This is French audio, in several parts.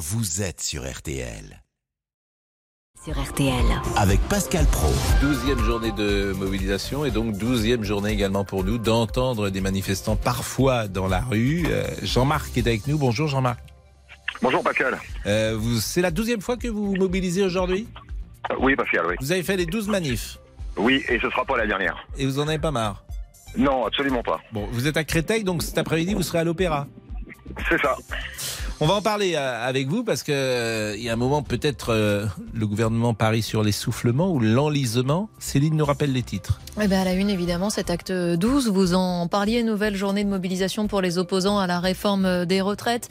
vous êtes sur RTL. Sur RTL. Avec Pascal Pro. 12e journée de mobilisation et donc 12e journée également pour nous d'entendre des manifestants parfois dans la rue. Euh, Jean-Marc est avec nous. Bonjour Jean-Marc. Bonjour Pascal. Euh, c'est la 12e fois que vous vous mobilisez aujourd'hui? Euh, Oui Pascal, oui. Vous avez fait les 12 manifs Oui, et ce sera pas la dernière. et vous en avez pas marre? Non, absolument pas. Bon, vous êtes à Créteil, donc cet après-midi vous serez à l'Opéra. C'est ça. On va en parler euh, avec vous parce que euh, il y a un moment peut-être euh, le gouvernement parie sur l'essoufflement ou l'enlisement. Céline nous rappelle les titres. Eh ben à la une, évidemment, cet acte 12, vous en parliez, nouvelle journée de mobilisation pour les opposants à la réforme des retraites.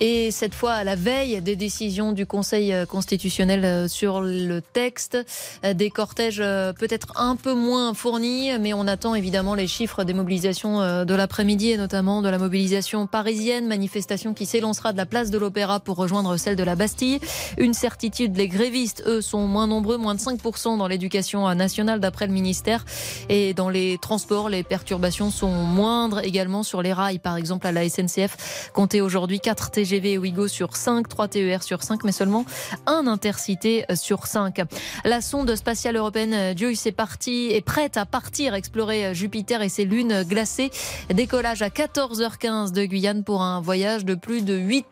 Et cette fois, à la veille des décisions du Conseil constitutionnel sur le texte, des cortèges peut-être un peu moins fournis, mais on attend évidemment les chiffres des mobilisations de l'après-midi et notamment de la mobilisation parisienne, manifestation qui s'élancera de la place de l'Opéra pour rejoindre celle de la Bastille. Une certitude, les grévistes, eux, sont moins nombreux, moins de 5% dans l'éducation nationale d'après le ministère. Et dans les transports, les perturbations sont moindres également sur les rails. Par exemple, à la SNCF, comptez aujourd'hui 4 TGV et Ouigo sur 5, 3 TER sur 5, mais seulement un intercité sur 5. La sonde spatiale européenne JUICE est partie, est prête à partir explorer Jupiter et ses lunes glacées. Décollage à 14h15 de Guyane pour un voyage de plus de 8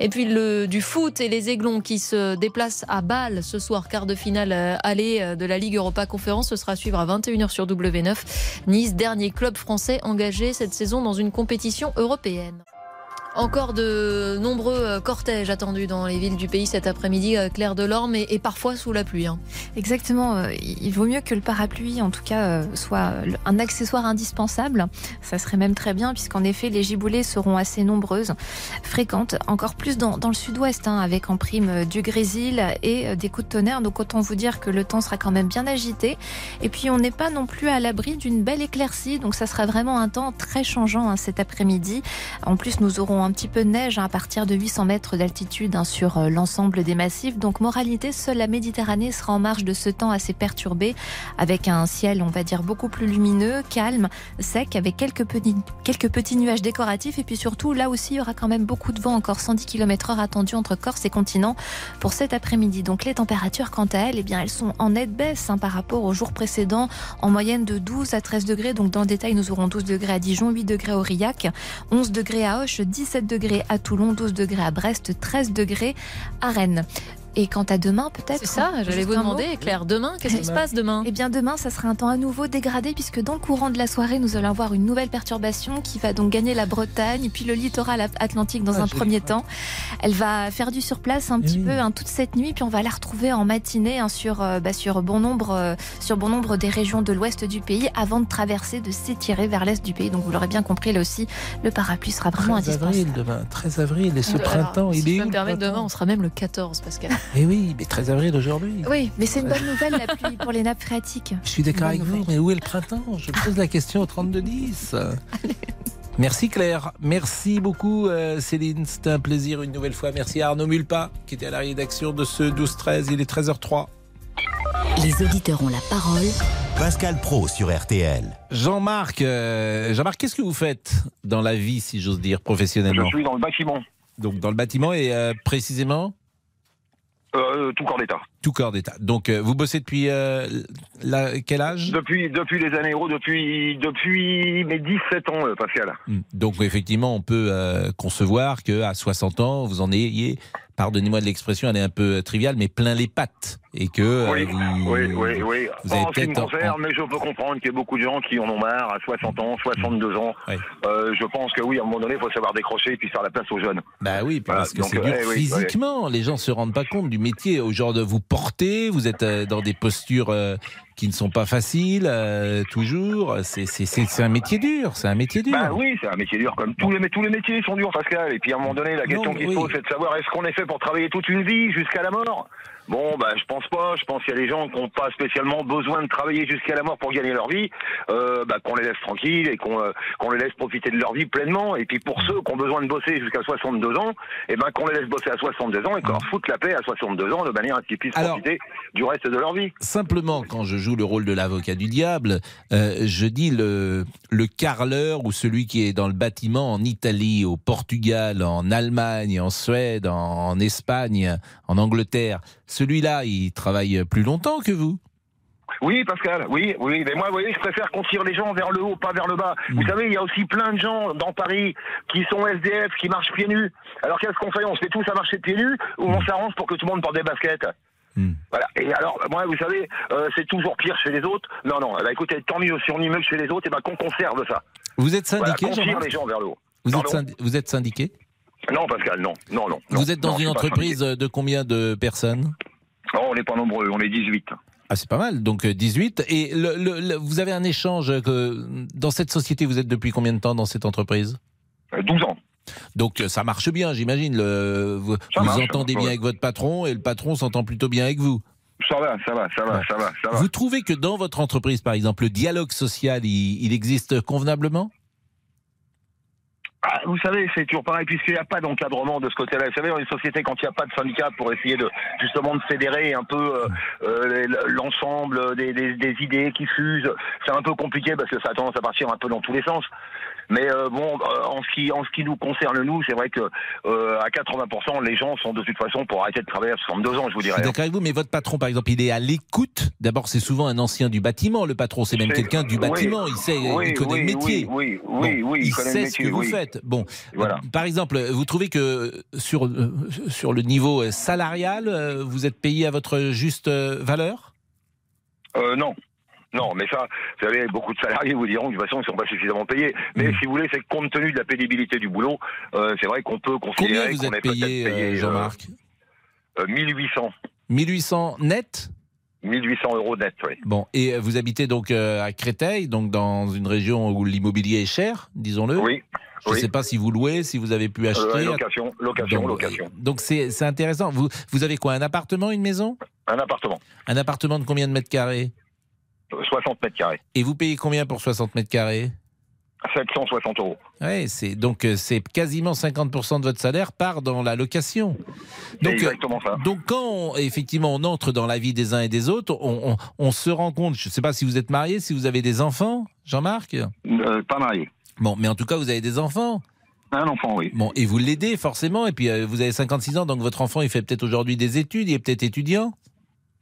Et puis le, du foot et les Aiglons qui se déplacent à Bâle ce soir, quart de finale euh, aller euh, de la Ligue Europa Conférence. Ce sera à suivre à 21h sur W9. Nice, dernier club français engagé cette saison dans une compétition européenne. Encore de nombreux euh, cortèges attendus dans les villes du pays cet après-midi, euh, clair de l'Orme et, et parfois sous la pluie. hein. Exactement. euh, Il vaut mieux que le parapluie, en tout cas, soit un accessoire indispensable. Ça serait même très bien, puisqu'en effet, les giboulées seront assez nombreuses, fréquentes, encore plus dans, le sud-ouest, hein, avec en prime du grésil et des coups de tonnerre. Donc autant vous dire que le temps sera quand même bien agité. Et puis on n'est pas non plus à l'abri d'une belle éclaircie, donc ça sera vraiment un temps très changeant hein, cet après-midi. En plus, nous aurons un petit peu de neige hein, à partir de 800 mètres d'altitude hein, sur euh, l'ensemble des massifs. Donc moralité, seule la Méditerranée sera en marge de ce temps assez perturbé, avec un ciel, on va dire, beaucoup plus lumineux, calme, sec, avec quelques petits, quelques petits nuages décoratifs. Et puis surtout, là aussi, il y aura quand même beaucoup de vent, encore 110 km heure attendu entre Corse et continent pour cet après-midi. Donc les températures, quant à elles, eh bien, elles sont en nette baisse hein, par rapport aux jours précédents, en moyenne de 12 à 13 degrés. Donc dans le détail, nous aurons 12 degrés à Dijon, 8 degrés à Aurillac, 11 degrés à Auch, 17 degrés à Toulon, 12 degrés à Brest, 13 degrés à Rennes. Et quant à demain, peut-être. C'est ça, j'allais vous mot. demander, Claire, demain, qu'est-ce qui se passe demain Eh bien demain, ça sera un temps à nouveau dégradé puisque dans le courant de la soirée, nous allons avoir une nouvelle perturbation qui va donc gagner la Bretagne, puis le littoral atlantique dans Ah, un premier temps. Elle va faire du surplace un Eh petit oui. peu hein, toute cette nuit, puis on va la retrouver en matinée hein, sur, euh, bah, sur, bon nombre, euh, sur bon nombre des régions de l'ouest du pays avant de traverser, de s'étirer vers l'est du pays. Donc vous l'aurez bien compris, là aussi, le parapluie sera vraiment 13 avril demain, 13 avril et ce Alors, printemps, si il est je peux où me permettre, demain, on sera même le 14, Pascal. Eh oui, mais 13 avril aujourd'hui. Oui, mais c'est une bonne nouvelle la pluie pour les nappes phréatiques. Je suis d'accord avec vous, mais où est le printemps? Je pose la question au 32-10. Merci Claire, merci beaucoup euh, Céline, c'était un plaisir une nouvelle fois. Merci à Arnaud Mulpa qui était à la rédaction de ce 12-13, il est 13h03. Les auditeurs ont la parole. Pascal Pro sur RTL. Jean-Marc, euh, Jean-Marc, qu'est-ce que vous faites dans la vie, si j'ose dire, Je professionnellement suis dans le bâtiment, Donc dans le bâtiment et euh, précisément? Euh, tout corps d'état. tout corps d'état. Donc euh, vous bossez depuis euh, la- quel âge? Depuis, depuis les années héros, depuis, depuis mes 17 ans, Pascal. Hmm. Donc effectivement, on peut concevoir que à 60 ans, vous en ayez, pardonnez-moi de l'expression, elle est un peu triviale, mais plein les pattes et que euh, Oui, vous, oui, oui, oui. vous avez en ce qui me peut-être en- concerne, mais je peux comprendre qu'il y a beaucoup de gens qui en ont marre à 60 ans, 62 ans. Oui. Euh, je pense que oui, à un moment donné, il faut savoir décrocher et puis faire la place aux jeunes. Bah oui, Voilà, parce que c'est dur euh, oui, physiquement. Les gens se rendent pas compte du métier. Au genre de vous porter, vous êtes euh, dans des postures euh, qui ne sont pas faciles euh, toujours. C'est c'est c'est c'est un métier dur. C'est un métier dur. Bah oui, c'est un métier dur comme tous les, tous les métiers sont durs, Pascal. Et puis à un moment donné, la question qu'il oui. pose, c'est de savoir est-ce qu'on est fait pour travailler toute une vie jusqu'à la mort? Bon, bah, je pense pense pas. Je pense qu'il y a des gens qui n'ont pas spécialement besoin de travailler jusqu'à la mort pour gagner leur vie. Euh, bah, qu'on les laisse tranquilles et qu'on euh, qu'on les laisse profiter de leur vie pleinement. Et puis pour ceux qui ont besoin de bosser jusqu'à 62 ans, et ben qu'on les laisse bosser à 62 ans et qu'on leur foute la paix à 62 ans de manière à ce qu'ils puissent Alors- profiter du reste de leur vie. Simplement, quand je joue le rôle de l'avocat du diable, euh, je dis le, le carreleur ou celui qui est dans le bâtiment en Italie, au Portugal, en Allemagne, en Suède, en, en Espagne, en Angleterre. Celui-là, il travaille plus longtemps que vous. Oui, Pascal, oui, oui. Mais moi, vous voyez, je préfère qu'on tire les gens vers le haut, pas vers le bas. Vous Mm. savez, il y a aussi plein de gens dans Paris qui sont SDF, qui marchent pieds nus. Alors qu'est-ce qu'on fait? On se fait tous à marcher pieds nus ou on s'arrange pour que tout le monde porte des baskets? Mm. Voilà. Et alors, moi, vous savez, euh, c'est toujours pire chez les autres. Non, non. Bah, écoutez, tant mieux si on y mieux que chez les autres, et ben qu'on conserve ça. Vous êtes Voilà, syndiqué, qu'on tire Jean-Marc? les gens vers le haut. vous, êtes Pardon? syndi- vous êtes syndiqué? Non, Pascal, non, non, non. Vous non, êtes dans non, une entreprise de combien de personnes? Non, on n'est pas nombreux, on est 18. Ah, c'est pas mal, donc euh, 18. Et le, le- le- vous avez un échange que dans cette société, vous êtes depuis combien de temps dans cette entreprise? Euh, 12 ans. Donc euh, ça marche bien, j'imagine. Vous, Ça vous marche, entendez bien ouais. avec votre patron et le patron s'entend plutôt bien avec vous. Ça va, ça va, ça va, Ouais. ça va, ça va. Vous trouvez que dans votre entreprise, par exemple, le dialogue social, il, il existe convenablement? Ah, vous savez, c'est toujours pareil, puisqu'il n'y a pas d'encadrement de ce côté-là. Vous savez, dans une société, quand il n'y a pas de syndicat pour essayer de justement de fédérer un peu euh, euh, l'ensemble des, des- des idées qui fusent, c'est un peu compliqué parce que ça a tendance à partir un peu dans tous les sens. Mais euh, bon, euh, en ce qui en ce qui nous concerne nous, c'est vrai que euh, à 80%, les gens sont de toute façon pour arrêter de travailler à 62 ans, je vous dirais. d'accord avec vous, mais votre patron, par exemple, il est à l'écoute. D'abord, c'est souvent un ancien du bâtiment. Le patron, c'est même quelqu'un du oui. bâtiment. Il sait, Oui, il connaît oui, le métier. Oui, oui, Bon, oui, il connaît sait le métier, ce que vous faites. Bon, Voilà. Euh, par exemple, vous trouvez que sur, sur le niveau salarial, vous êtes payé à votre juste valeur? Euh, non. Non, mais ça, vous savez, beaucoup de salariés vous diront de toute façon, ils ne sont pas suffisamment payés. Mais Mm. si vous voulez, c'est compte tenu de la pénibilité du boulot, euh, c'est vrai qu'on peut Combien considérer vous qu'on êtes est payé, payé, euh, euh, Jean-Marc euh, 1800. 1800 net 1800 euros net, oui. Bon, et euh, vous habitez donc euh, à Créteil, donc dans une région où l'immobilier est cher, disons-le. Oui. Je ne oui. sais pas si vous louez, si vous avez pu Euh, acheter. location, location, donc, location. euh, donc c'est intéressant. Vous, vous avez quoi Un appartement, une maison? Un appartement, Un appartement de combien de mètres carrés? euh, 60 mètres carrés. Et vous payez combien pour 60 mètres carrés? 760 euros. Ouais, c'est donc euh, c'est quasiment 50% de votre salaire part dans la location. Donc, euh, exactement ça. donc quand on- effectivement on entre dans la vie des uns et des autres, on, on- on se rend compte. Je ne sais pas si vous êtes marié, si vous avez des enfants, Jean-Marc? Euh, pas marié. Bon, mais en tout cas vous avez des enfants. Un enfant, oui. Bon, et vous l'aidez forcément. Et puis euh, vous avez 56 ans, donc votre enfant il fait peut-être aujourd'hui des études, il est peut-être étudiant.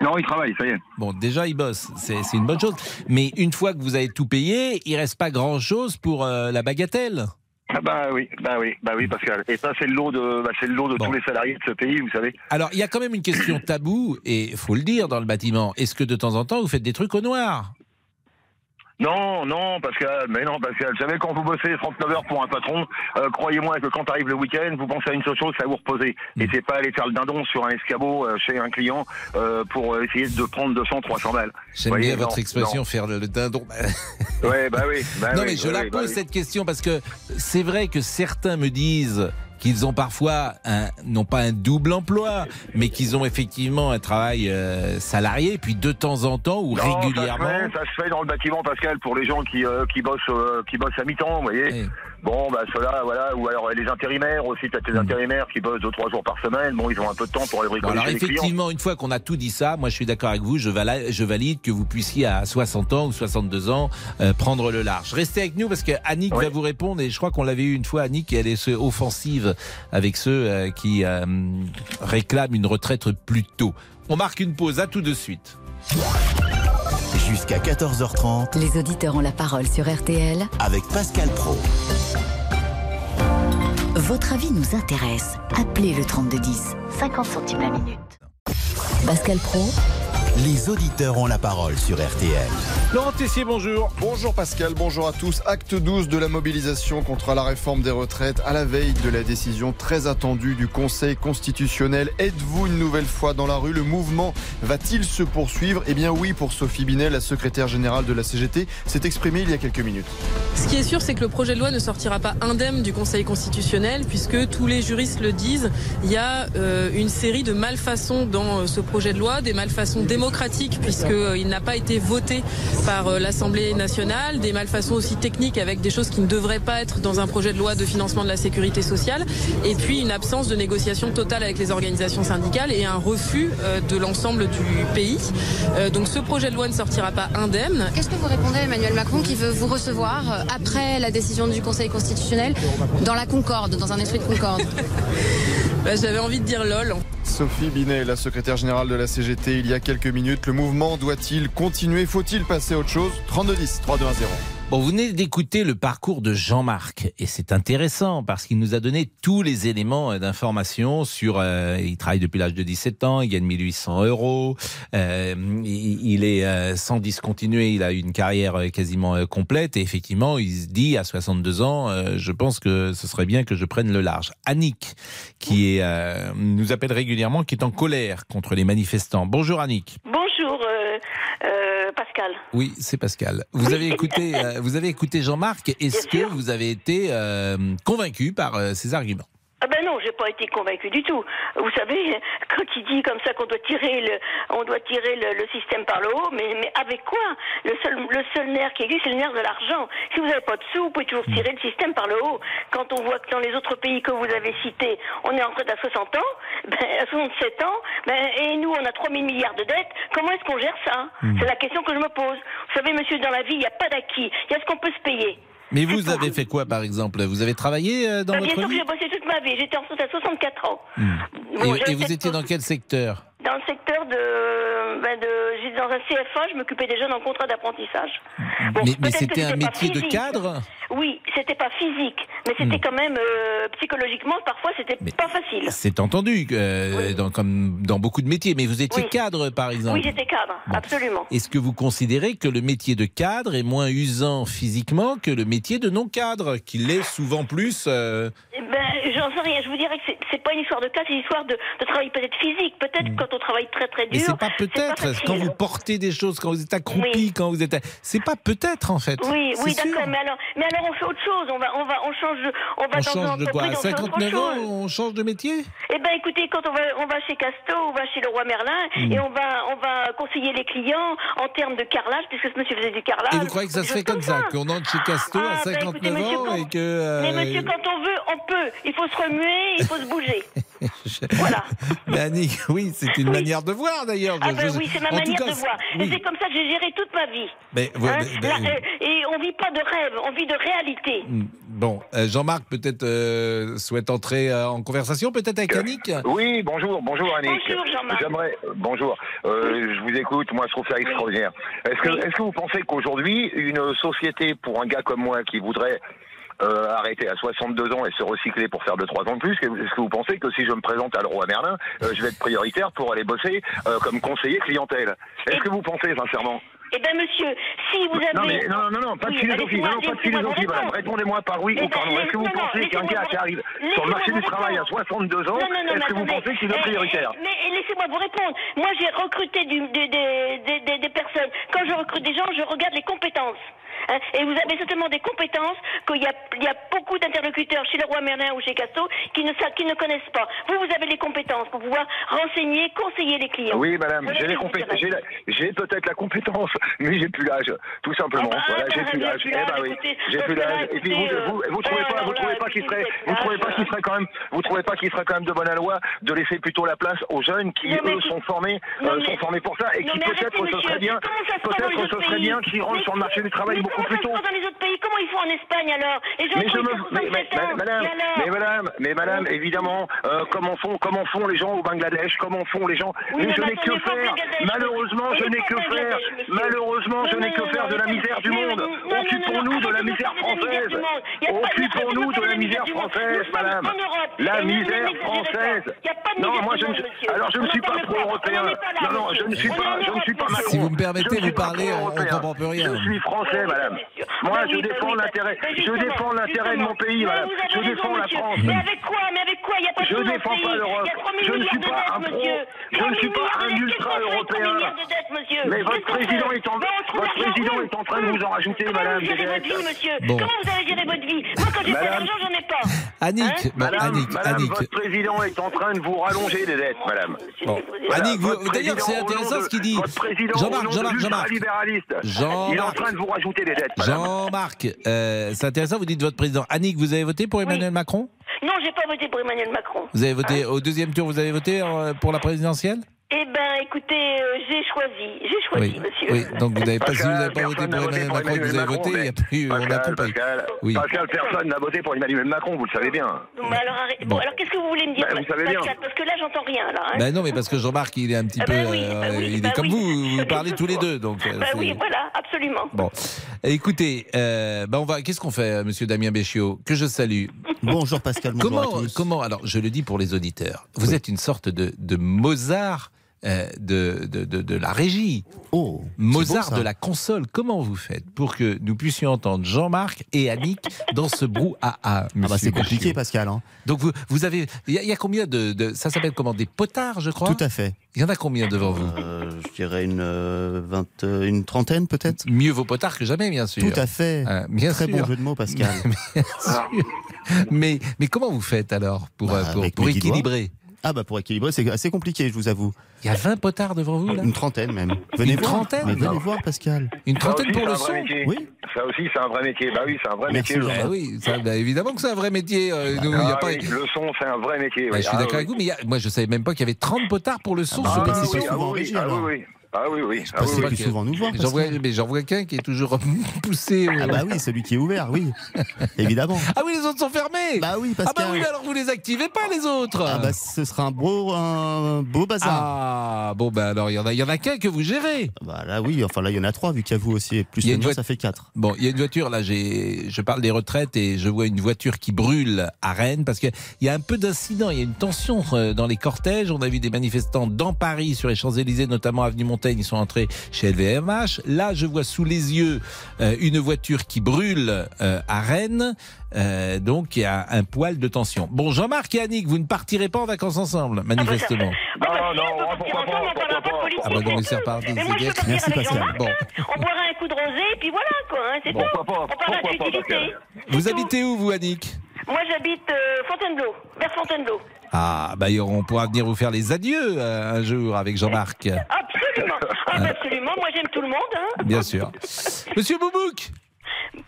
Non, il travaille, ça y est. Bon, déjà, il bosse, c'est une bonne chose. Mais une fois que vous avez tout payé, il reste pas grand-chose pour euh, la bagatelle. Ah bah oui, bah oui, bah oui, Pascal. Et ça, c'est le lot de, bah, c'est le lot de Bon. tous les salariés de ce pays, vous savez. Alors, il y a quand même une question taboue, et faut le dire dans le bâtiment. Est-ce que de temps en temps, vous faites des trucs au noir? Non, non, Pascal, mais non, Pascal. Vous savez, quand vous bossez 39 heures pour un patron, euh, croyez-moi que quand arrive le week-end, vous pensez à une seule chose, c'est à vous reposer. Et c'est pas aller faire le dindon sur un escabeau euh, chez un client euh, pour essayer de prendre 200, 300 balles. J'aime bien votre non, expression, faire le, le dindon. Ouais, bah oui. Bah non, oui, mais je bah la bah pose oui. cette question parce que c'est vrai que certains me disent qu'ils ont parfois un, non pas un double emploi, mais qu'ils ont effectivement un travail euh, salarié, puis de temps en temps ou Non, régulièrement. Ça se, fait, ça se fait dans le bâtiment, Pascal, pour les gens qui, euh, qui bossent euh, qui bossent à mi-temps, vous voyez. Bon, bah ceux-là, voilà, ou alors les intérimaires aussi, peut-être les Mm. intérimaires qui bossent deux trois jours par semaine. Bon, ils ont un peu de temps pour aller Bon, bricoler alors les clients. effectivement, une fois qu'on a tout dit ça, moi je suis d'accord avec vous, je valide, je valide que vous puissiez à 60 ans ou 62 ans euh, prendre le large. Restez avec nous parce que Annick Oui. va vous répondre et je crois qu'on l'avait eu une fois, Annick, et elle est offensive avec ceux euh, qui euh, réclament une retraite plus tôt. On marque une pause, à tout de suite. Jusqu'à 14h30 Les auditeurs ont la parole sur RTL. avec Pascal Pro. Votre avis nous intéresse. Appelez le 3210. 50 centimes la minute. Pascal Pro, les auditeurs ont la parole sur RTL. Laurent Tessier, bonjour. Bonjour Pascal, bonjour à tous. Acte 12 de la mobilisation contre la réforme des retraites à la veille de la décision très attendue du Conseil constitutionnel. Êtes-vous une nouvelle fois dans la rue? Le mouvement va-t-il se poursuivre? Eh bien oui pour Sophie Binet, la secrétaire générale de la CGT, s'est exprimée il y a quelques minutes. Ce qui est sûr, c'est que le projet de loi ne sortira pas indemne du Conseil constitutionnel, puisque tous les juristes le disent. Il y a euh, une série de malfaçons dans euh, ce projet de loi, des malfaçons démocratiques, puisqu'il n'a pas été voté par euh, l'Assemblée nationale, des malfaçons aussi techniques avec des choses qui ne devraient pas être dans un projet de loi de financement de la sécurité sociale, et puis une absence de négociation totale avec les organisations syndicales et un refus de l'ensemble du pays. Donc ce projet de loi ne sortira pas indemne. Qu'est-ce que vous répondez à Emmanuel Macron qui veut vous recevoir après la décision du Conseil constitutionnel dans la concorde, dans un esprit de concorde? bah, J'avais envie de dire lol. Sophie Binet, la secrétaire générale de la CGT, il y a quelques minutes. Le mouvement doit-il continuer? Faut-il passer à autre chose? 32-10, 3-2-1-0. Bon, vous venez d'écouter le parcours de Jean-Marc et c'est intéressant parce qu'il nous a donné tous les éléments euh, d'information sur. Euh, il travaille depuis l'âge de 17 ans, il gagne 1800 euros, euh, il, est euh, sans discontinuer, il a une carrière quasiment complète et effectivement, il se dit à 62 ans, je pense que ce serait bien que je prenne le large. Annick, qui est, nous appelle régulièrement, qui est en colère contre les manifestants. Bonjour Annick. Pascal. Oui, c'est Pascal. Vous avez écouté, euh, vous avez écouté Jean-Marc. Est-ce que vous avez été euh, convaincu par euh, ses arguments? Ah ben non, j'ai pas été convaincu du tout. Vous savez, quand il dit comme ça qu'on doit tirer le, on doit tirer le, système par le haut, mais, mais avec quoi Le seul, le seul nerf qui existe, c'est le nerf de l'argent. Si vous n'avez pas de sous, vous pouvez toujours tirer le système par le haut. Quand on voit que dans les autres pays que vous avez cités, on est en train à 60 ans, ben, à 67 ans, ben, et nous on a 3 000 milliards de dettes, comment est-ce qu'on gère ça hmm. C'est la question que je me pose. Vous savez, monsieur, dans la vie, il n'y a pas d'acquis. Il y a ce qu'on peut se payer. Mais vous avez fait quoi, par exemple? Vous avez travaillé euh, dans bah, votre Bien sûr que j'ai bossé toute ma vie. J'étais en à 64 ans. Hmm. et, vous étiez dans quel secteur? Dans le secteur de, ben de dans un CFA. Je m'occupais des jeunes en contrat d'apprentissage. mais, c'était un métier de cadre? Oui, c'était pas physique, mais c'était hmm. quand même euh, psychologiquement. Parfois, c'était pas facile. C'est entendu, euh, dans, comme dans beaucoup de métiers. Mais vous étiez cadre, par exemple. Oui, j'étais cadre, absolument. Est-ce que vous considérez que le métier de cadre est moins usant physiquement que le métier de non-cadre, qui l'est souvent plus euh... eh ben, j'en sais rien. Je vous dirais que c'est pas une histoire de cadre, c'est une histoire de, travail peut-être physique. Peut-être hmm. quand on travaille très très dur. Mais c'est pas peut-être. Quand vous portez des choses, quand vous êtes accroupi, quand vous êtes, c'est pas peut-être en fait. Oui, oui, d'accord. Mais alors, mais alors on fait autre chose. On va, on va, on change, on va on change de quoi 59 ans, on change de métier? Eh ben, écoutez, quand on va, on va chez Casto, on va chez le roi Merlin, hmm. et on va, on va conseiller les clients en termes de carrelage, puisque ce monsieur faisait du carrelage. Et vous croyez que ça se fait comme ça, qu'on entre chez Casto à 59 ah, ben, ans et que. Euh, mais monsieur, quand on veut, on peut. Il faut se remuer, il faut se bouger. Voilà. Mais Annick, oui, c'est une manière de voir d'ailleurs. Ah ben oui, c'est ma manière de voir. Et c'est comme ça que j'ai géré toute ma vie. Mais, hein euh, et on vit pas de rêve, on vit de réalité. Hmm, bon, euh, Jean-Marc peut-être euh, souhaite entrer en conversation, peut-être avec Annick? Oui, bonjour, bonjour Annick. Bonjour Jean-Marc. J'aimerais, bonjour, je vous écoute, moi je trouve ça extraordinaire. Est-ce que, est-ce que vous pensez qu'aujourd'hui, une société pour un gars comme moi qui voudrait euh, arrêter à 62 ans et se recycler pour faire 2-3 ans de plus Est-ce que vous pensez que si je me présente à le roi Merlin, euh, je vais être prioritaire pour aller bosser euh, comme conseiller clientèle? Est-ce que vous pensez sincèrement? Eh bien, monsieur, si vous avez. Non, mais, non, non, non, pas de philosophie. Non, pas de philosophie, madame. Répondez-moi par oui ou par non. Est-ce que vous pensez qu'un gars qui arrive sur le marché du travail à 62 ans, est-ce que vous pensez qu'il est prioritaire? Mais laissez-moi vous répondre. Moi, j'ai recruté des personnes. Quand je recrute des gens, je regarde les compétences. Hein, et vous avez certainement des compétences qu'il y a, il y a beaucoup d'interlocuteurs chez le roi Merlin ou chez Casto qui ne, qui ne connaissent pas. Vous, vous avez les compétences pour pouvoir renseigner, conseiller les clients. Oui, madame, j'ai les compétences. J'ai peut-être la compétence, mais j'ai plus l'âge, tout simplement. Ah bah, voilà, j'ai plus l'âge. Eh ben oui, j'ai plus l'âge. Et puis vous, vous, vous, trouvez pas, vous trouvez pas qu'il serait, vous trouvez pas qu'il serait quand même, vous trouvez pas qu'il serait quand même de bonne loi de laisser plutôt la place aux jeunes qui eux sont formés, euh, sont formés pour ça et qui peut-être ce serait bien, peut-être ce serait bien qu'ils rentrent sur le marché du travail beaucoup beaucoup comment ça plus se tôt. passe dans les autres pays? Comment ils font en Espagne alors? Les gens Mais je me, mais, mais- 67 ans. mais- madame, mais madame, mais madame, évidemment, euh, comment font, comment font les gens au Bangladesh, comment font les gens? Oui, mais mais je n'ai que faire. Malheureusement, je n'ai que faire. Malheureusement, je n'ai que faire de la non, misère du non, monde. non, Occupons-nous de la misère de parler de la misère française. Occupons-nous de la misère française, madame. La ne- ne misère française. Non, moi je ne. Alors je ne suis pas pro-européen. Non, non, je ne suis pas. Je ne suis pas. Si vous me permettez, ne vous parlez, on pro-européen. comprend plus rien. Je suis français, madame. Moi, Bah je bah défends bah- l'intérêt. Je défends l'intérêt de mon pays, madame. Je défends la. France. Mais avec quoi Mais avec quoi? Il n'y a pas Je dans ce défends pas l'Europe. Il y a 3 000 Je ne suis de pas un pro. Je 3 ne 000 suis pas de un dettes. ultra-européen. Qu'est-ce qu'on fait avec 3 000 milliards de dettes, monsieur? Mais votre président est en, Ben, votre président est train de vous en rajouter, Comment madame. Comment vous avez géré votre vie? Moi, quand j'ai pas Madame- d'argent, j'en ai pas. Annick, Hein? Madame, Annick, madame, Annick. votre président est en train de vous rallonger les dettes, madame. Bon. Voilà, Annick, d'ailleurs, c'est intéressant de- ce qu'il dit. Votre président, Jean-Marc, Jean-Marc, de Jean-Marc. il est en train de vous rajouter dettes. Jean-Marc, euh, c'est intéressant, vous dites votre président. Annick, vous avez voté pour Emmanuel Macron? Non, j'ai pas voté pour Emmanuel Macron. Vous avez voté au deuxième tour, vous avez voté euh, pour la présidentielle? Eh ben, écoutez, euh, j'ai choisi. J'ai choisi, Oui. monsieur. Oui, donc vous n'avez pas, si vous n'avez pas Pascal, voté personne pour n'a Emmanuel Macron, que vous avez voté, il n'y a plus, on a Pascal, compris. Pascal, Oui. Pascal, personne n'a voté pour Emmanuel Macron, vous le savez bien. Bon, bah alors, arrête- Bon. bon, alors qu'est-ce que vous voulez me dire, Bah, vous savez bien. Pascal? Parce que là, j'entends rien, là. hein. Ben non, mais parce que Jean-Marc, il est un petit Ah peu, bah oui, euh, bah oui, il bah est comme oui. vous, vous parlez tous les deux, donc. euh, Bah c'est- oui, voilà, absolument. Bon, écoutez, euh, ben on va. Qu'est-ce qu'on fait, euh, Monsieur Damien Béchiot, que je salue? Bonjour Pascal, bonjour Comment, à tous. comment Alors, je le dis pour les auditeurs. Vous êtes une sorte de, de Mozart euh, de, de, de, de la régie. Oh, Mozart beau, de la console. Comment vous faites pour que nous puissions entendre Jean-Marc et Annick dans ce brouhaha Ah bah monsieur c'est compliqué Pascal. hein. Donc vous, vous avez, il y, a- il y a combien de, de- ça s'appelle comment? Des potards, je crois? Tout à fait. Il y en a combien devant vous? Euh, je dirais une, euh, vingt- euh, une trentaine peut-être. Mieux vos potards que jamais, bien sûr. Tout à fait. Euh, bien Très sûr. bon jeu de mots Pascal. Bien sûr. mais, mais comment vous faites alors pour, Bah, pour, doigts. Ah bah pour équilibrer c'est assez compliqué je vous avoue. Il y a 20 potards devant vous là? Une trentaine même. Venez Une voir. trentaine Mais venez voir Pascal. Une trentaine aussi, pour c'est le un son? vrai métier. Oui. Ça aussi, c'est un vrai métier. Bah oui, c'est un vrai Merci, métier. le Jean-Marc. Ah oui, ça, bah, évidemment que c'est un vrai métier. euh, nous, il y a Ah pas... oui, le son, c'est un vrai métier. Bah, oui. je suis Ah d'accord oui. avec vous, mais il y a- moi je savais même pas qu'il y avait 30 potards pour le son Ah sur bah, les c'est oui, pas ah souvent en oui, régie, ah alors. oui, oui. Ah oui, oui. Ah oui, plus oui. souvent nous voir. J'en vois, mais j'en vois qu'un qui est toujours poussé. au- Ah bah oui celui qui est ouvert oui. Évidemment. Ah oui, les autres sont fermés Bah oui Ah Pascal. bah oui, mais alors vous les activez pas les autres Ah bah ce sera un beau un beau bazar. Ah, bon bah alors il y en a, il y en a qu'un que vous gérez. Bah là oui enfin là il y en a trois vu qu'il y a vous aussi plus Il y a le voit- ça fait quatre. Bon, il y a une voiture, là, j'ai, je parle des retraites et je vois une voiture qui brûle à Rennes parce qu'il y a un peu d'incident, il y a une tension euh, dans les cortèges. On a vu des manifestants dans Paris, sur les Champs-Élysées, notamment Avenue Montaigne, ils sont entrés chez LVMH. Là, je vois sous les yeux euh, une voiture qui brûle euh, à Rennes. Euh, donc, il y a un poil de tension. Bon, Jean-Marc et Annick, vous ne partirez pas en vacances ensemble, manifestement. Ah bah Non, non, on pourquoi pas, pourquoi pas. Ah bah c'est reparti, Merci, Pascal. Bon. On boira un coup de rosé, et puis voilà, quoi. hein, c'est Bon. tout. Pourquoi pas, On parlera d'utilité. Vous habitez où, vous, Annick? Moi, j'habite euh, Fontainebleau, vers Fontainebleau. Ah, bah on pourra venir vous faire les adieux euh, un jour avec Jean-Marc. Absolument. Absolument. Moi, j'aime tout le monde. Hein. Bien sûr. Monsieur Boubouk,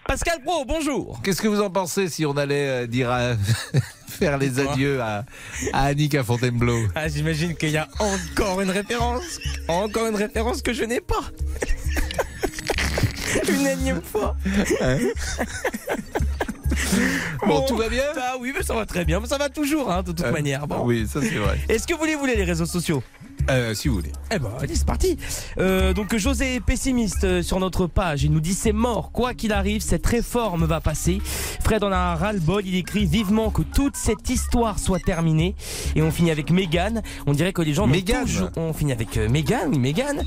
Pascal Pro, bonjour. qu'est-ce que vous en pensez si on allait euh, dire à- faire les adieux à, à Annick à Fontainebleau? Ah, j'imagine qu'il y a encore une référence. Encore une référence que je n'ai pas. une énième fois. Bon, tout va bien Ah oui, mais ça va très bien. Mais ça va toujours, hein, de toute Euh, manière. Bon. Oui, ça c'est vrai. Est-ce que vous les voulez, les réseaux sociaux? Euh, si vous voulez. Eh ben, allez, c'est parti. Euh, donc, José est pessimiste euh, sur notre page. Il nous dit c'est mort. Quoi qu'il arrive, cette réforme va passer. Fred en a un ras-le-bol. Il écrit vivement que toute cette histoire soit terminée. Et on finit avec Mégane. On dirait que les gens Mégane. toujours. On finit avec Mégane, oui, Mégane.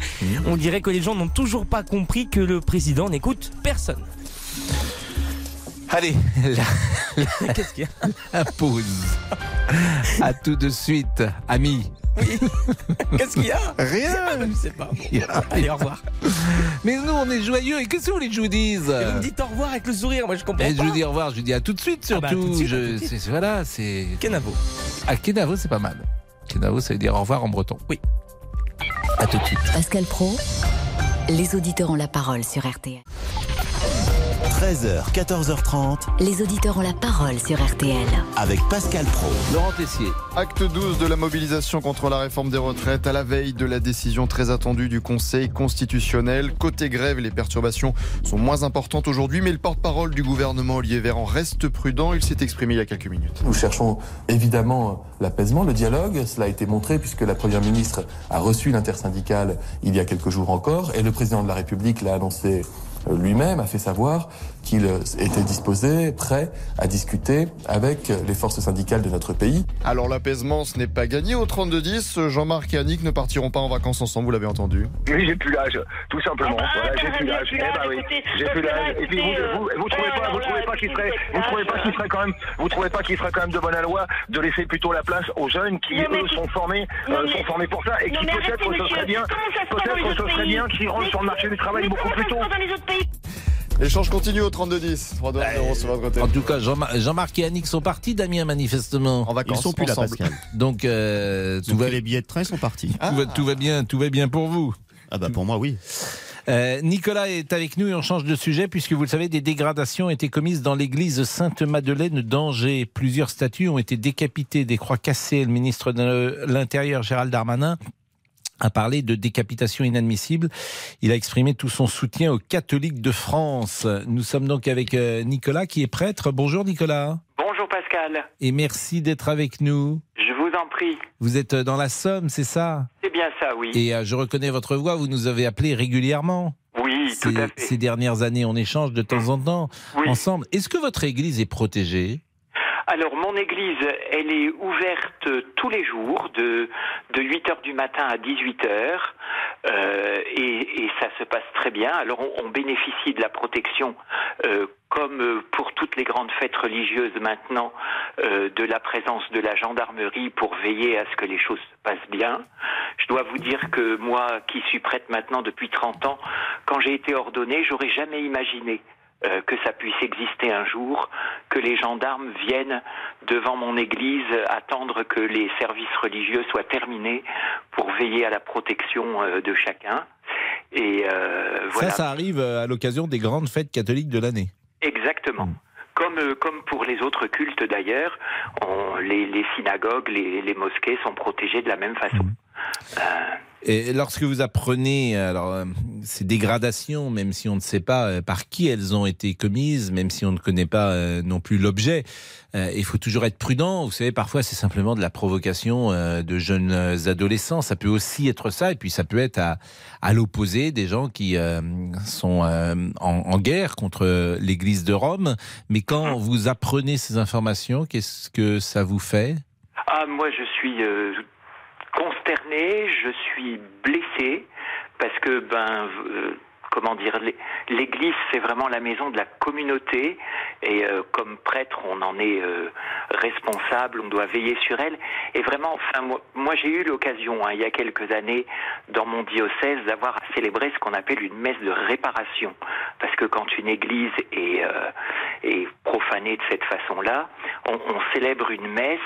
On dirait que les gens n'ont toujours pas compris que le président n'écoute personne. Allez, la, Qu'est-ce qu'il y a la pause. À tout de suite, amis. Qu'est-ce qu'il y a Rien. Je sais pas. Bon. Allez, au revoir. Mais nous, on est joyeux. Et qu'est-ce que vous voulez que je vous dise Et vous me dites au revoir avec le sourire. Moi, je comprends Et je pas. vous dis au revoir, je vous dis à tout de suite Ah bah, surtout. tout de suite, à Je- tout de suite. c'est- voilà, c'est. Kenavo. À Kenavo, c'est pas mal. Kenavo, ça veut dire au revoir en breton. Oui. À tout de suite. Pascal Pro, les auditeurs ont la parole sur RTL. 13h, 14h30. Les auditeurs ont la parole sur RTL. Avec Pascal Pro. Laurent Tessier. Acte 12 de la mobilisation contre la réforme des retraites à la veille de la décision très attendue du Conseil constitutionnel. Côté grève, les perturbations sont moins importantes aujourd'hui, mais le porte-parole du gouvernement, Olivier Véran, reste prudent. Il s'est exprimé il y a quelques minutes. Nous cherchons évidemment l'apaisement, le dialogue. Cela a été montré puisque la Première ministre a reçu l'intersyndicale il y a quelques jours encore et le président de la République l'a annoncé lui-même, a fait savoir qu'il était disposé, prêt à discuter avec les forces syndicales de notre pays. Alors l'apaisement, ce n'est pas gagné au 32-10. Jean-Marc et Annick ne partiront pas en vacances ensemble, vous l'avez entendu. Oui, j'ai plus l'âge, tout simplement. Ah, voilà, j'ai bah, plus j'ai l'âge. Eh bah oui, j'ai euh, plus l'âge. Et puis vous, vous, vous, euh, trouvez pas, vous là, trouvez pas qu'il serait, vous trouvez pas qu'il serait quand même, vous trouvez pas qu'il serait quand même de bonne loi de laisser plutôt la place aux jeunes qui Non, eux sont formés, euh, sont formés pour ça et qui peut-être ce serait bien, peut-être ce serait bien qu'ils rentrent sur le marché du travail beaucoup plus tôt. Pays L'échange continue au 32-10. 3 euros sur votre côté. En tout cas, Jean- Jean-Marc et Annick sont partis, Damien, manifestement. En vacances, Ils sont plus là, ensemble. Pascal. Donc, euh, tout, Donc, va, les billets de train sont partis. tout va- tout va bien, tout va bien pour vous. Ah bah pour moi oui. Euh, Nicolas est avec nous et on change de sujet puisque vous le savez, des dégradations ont été commises dans l'église Sainte-Madeleine d'Angers. Plusieurs statues ont été décapitées, des croix cassées. Le ministre de l'Intérieur, Gérald Darmanin, a parlé de décapitation inadmissible. Il a exprimé tout son soutien aux catholiques de France. Nous sommes donc avec euh, Nicolas qui est prêtre. Bonjour Nicolas. Bonjour Pascal, Et merci d'être avec nous. je vous en prie. Vous êtes euh, dans la Somme, c'est ça? C'est bien ça, oui. Et euh, je reconnais votre voix, vous nous avez appelé régulièrement. Oui, tout Ces, à fait. ces dernières années, on échange de temps en temps Oui. ensemble. Est-ce que votre église est protégée? Alors, mon église, elle est ouverte tous les jours, de, de 8 heures du matin à 18 heures, euh, et, ça se passe très bien. Alors, on, bénéficie de la protection, euh, comme pour toutes les grandes fêtes religieuses maintenant, euh, de la présence de la gendarmerie pour veiller à ce que les choses se passent bien. Je dois vous dire que moi, qui suis prête maintenant depuis 30 ans, quand j'ai été ordonné, j'aurais jamais imaginé euh, que ça puisse exister un jour, que les gendarmes viennent devant mon église attendre que les services religieux soient terminés pour veiller à la protection euh, de chacun. Et euh, voilà. Ça, ça arrive à l'occasion des grandes fêtes catholiques de l'année. Exactement. Comme, euh, comme pour les autres cultes d'ailleurs, les, les synagogues, les, les mosquées sont protégées de la même façon. Euh, Et lorsque vous apprenez alors, euh, ces dégradations, même si on ne sait pas euh, par qui elles ont été commises, même si on ne connaît pas euh, non plus l'objet, il faut toujours être prudent. Vous savez, parfois c'est simplement de la provocation de jeunes adolescents. Ça peut aussi être ça, et puis ça peut être à, à l'opposé des gens qui sont en, en guerre contre l'Église de Rome. Mais quand vous apprenez ces informations, qu'est-ce que ça vous fait? Ah, moi, je suis euh, consterné, je suis blessé parce que, ben, euh, comment dire, l'é- l'Église, c'est vraiment la maison de la communauté et euh, comme prêtre, on en est euh, responsable, on doit veiller sur elle. Et vraiment, enfin, moi, moi, j'ai eu l'occasion, hein, il y a quelques années, dans mon diocèse, d'avoir à célébrer ce qu'on appelle une messe de réparation, parce que quand une Église est, euh, est profanée de cette façon-là, on, on célèbre une messe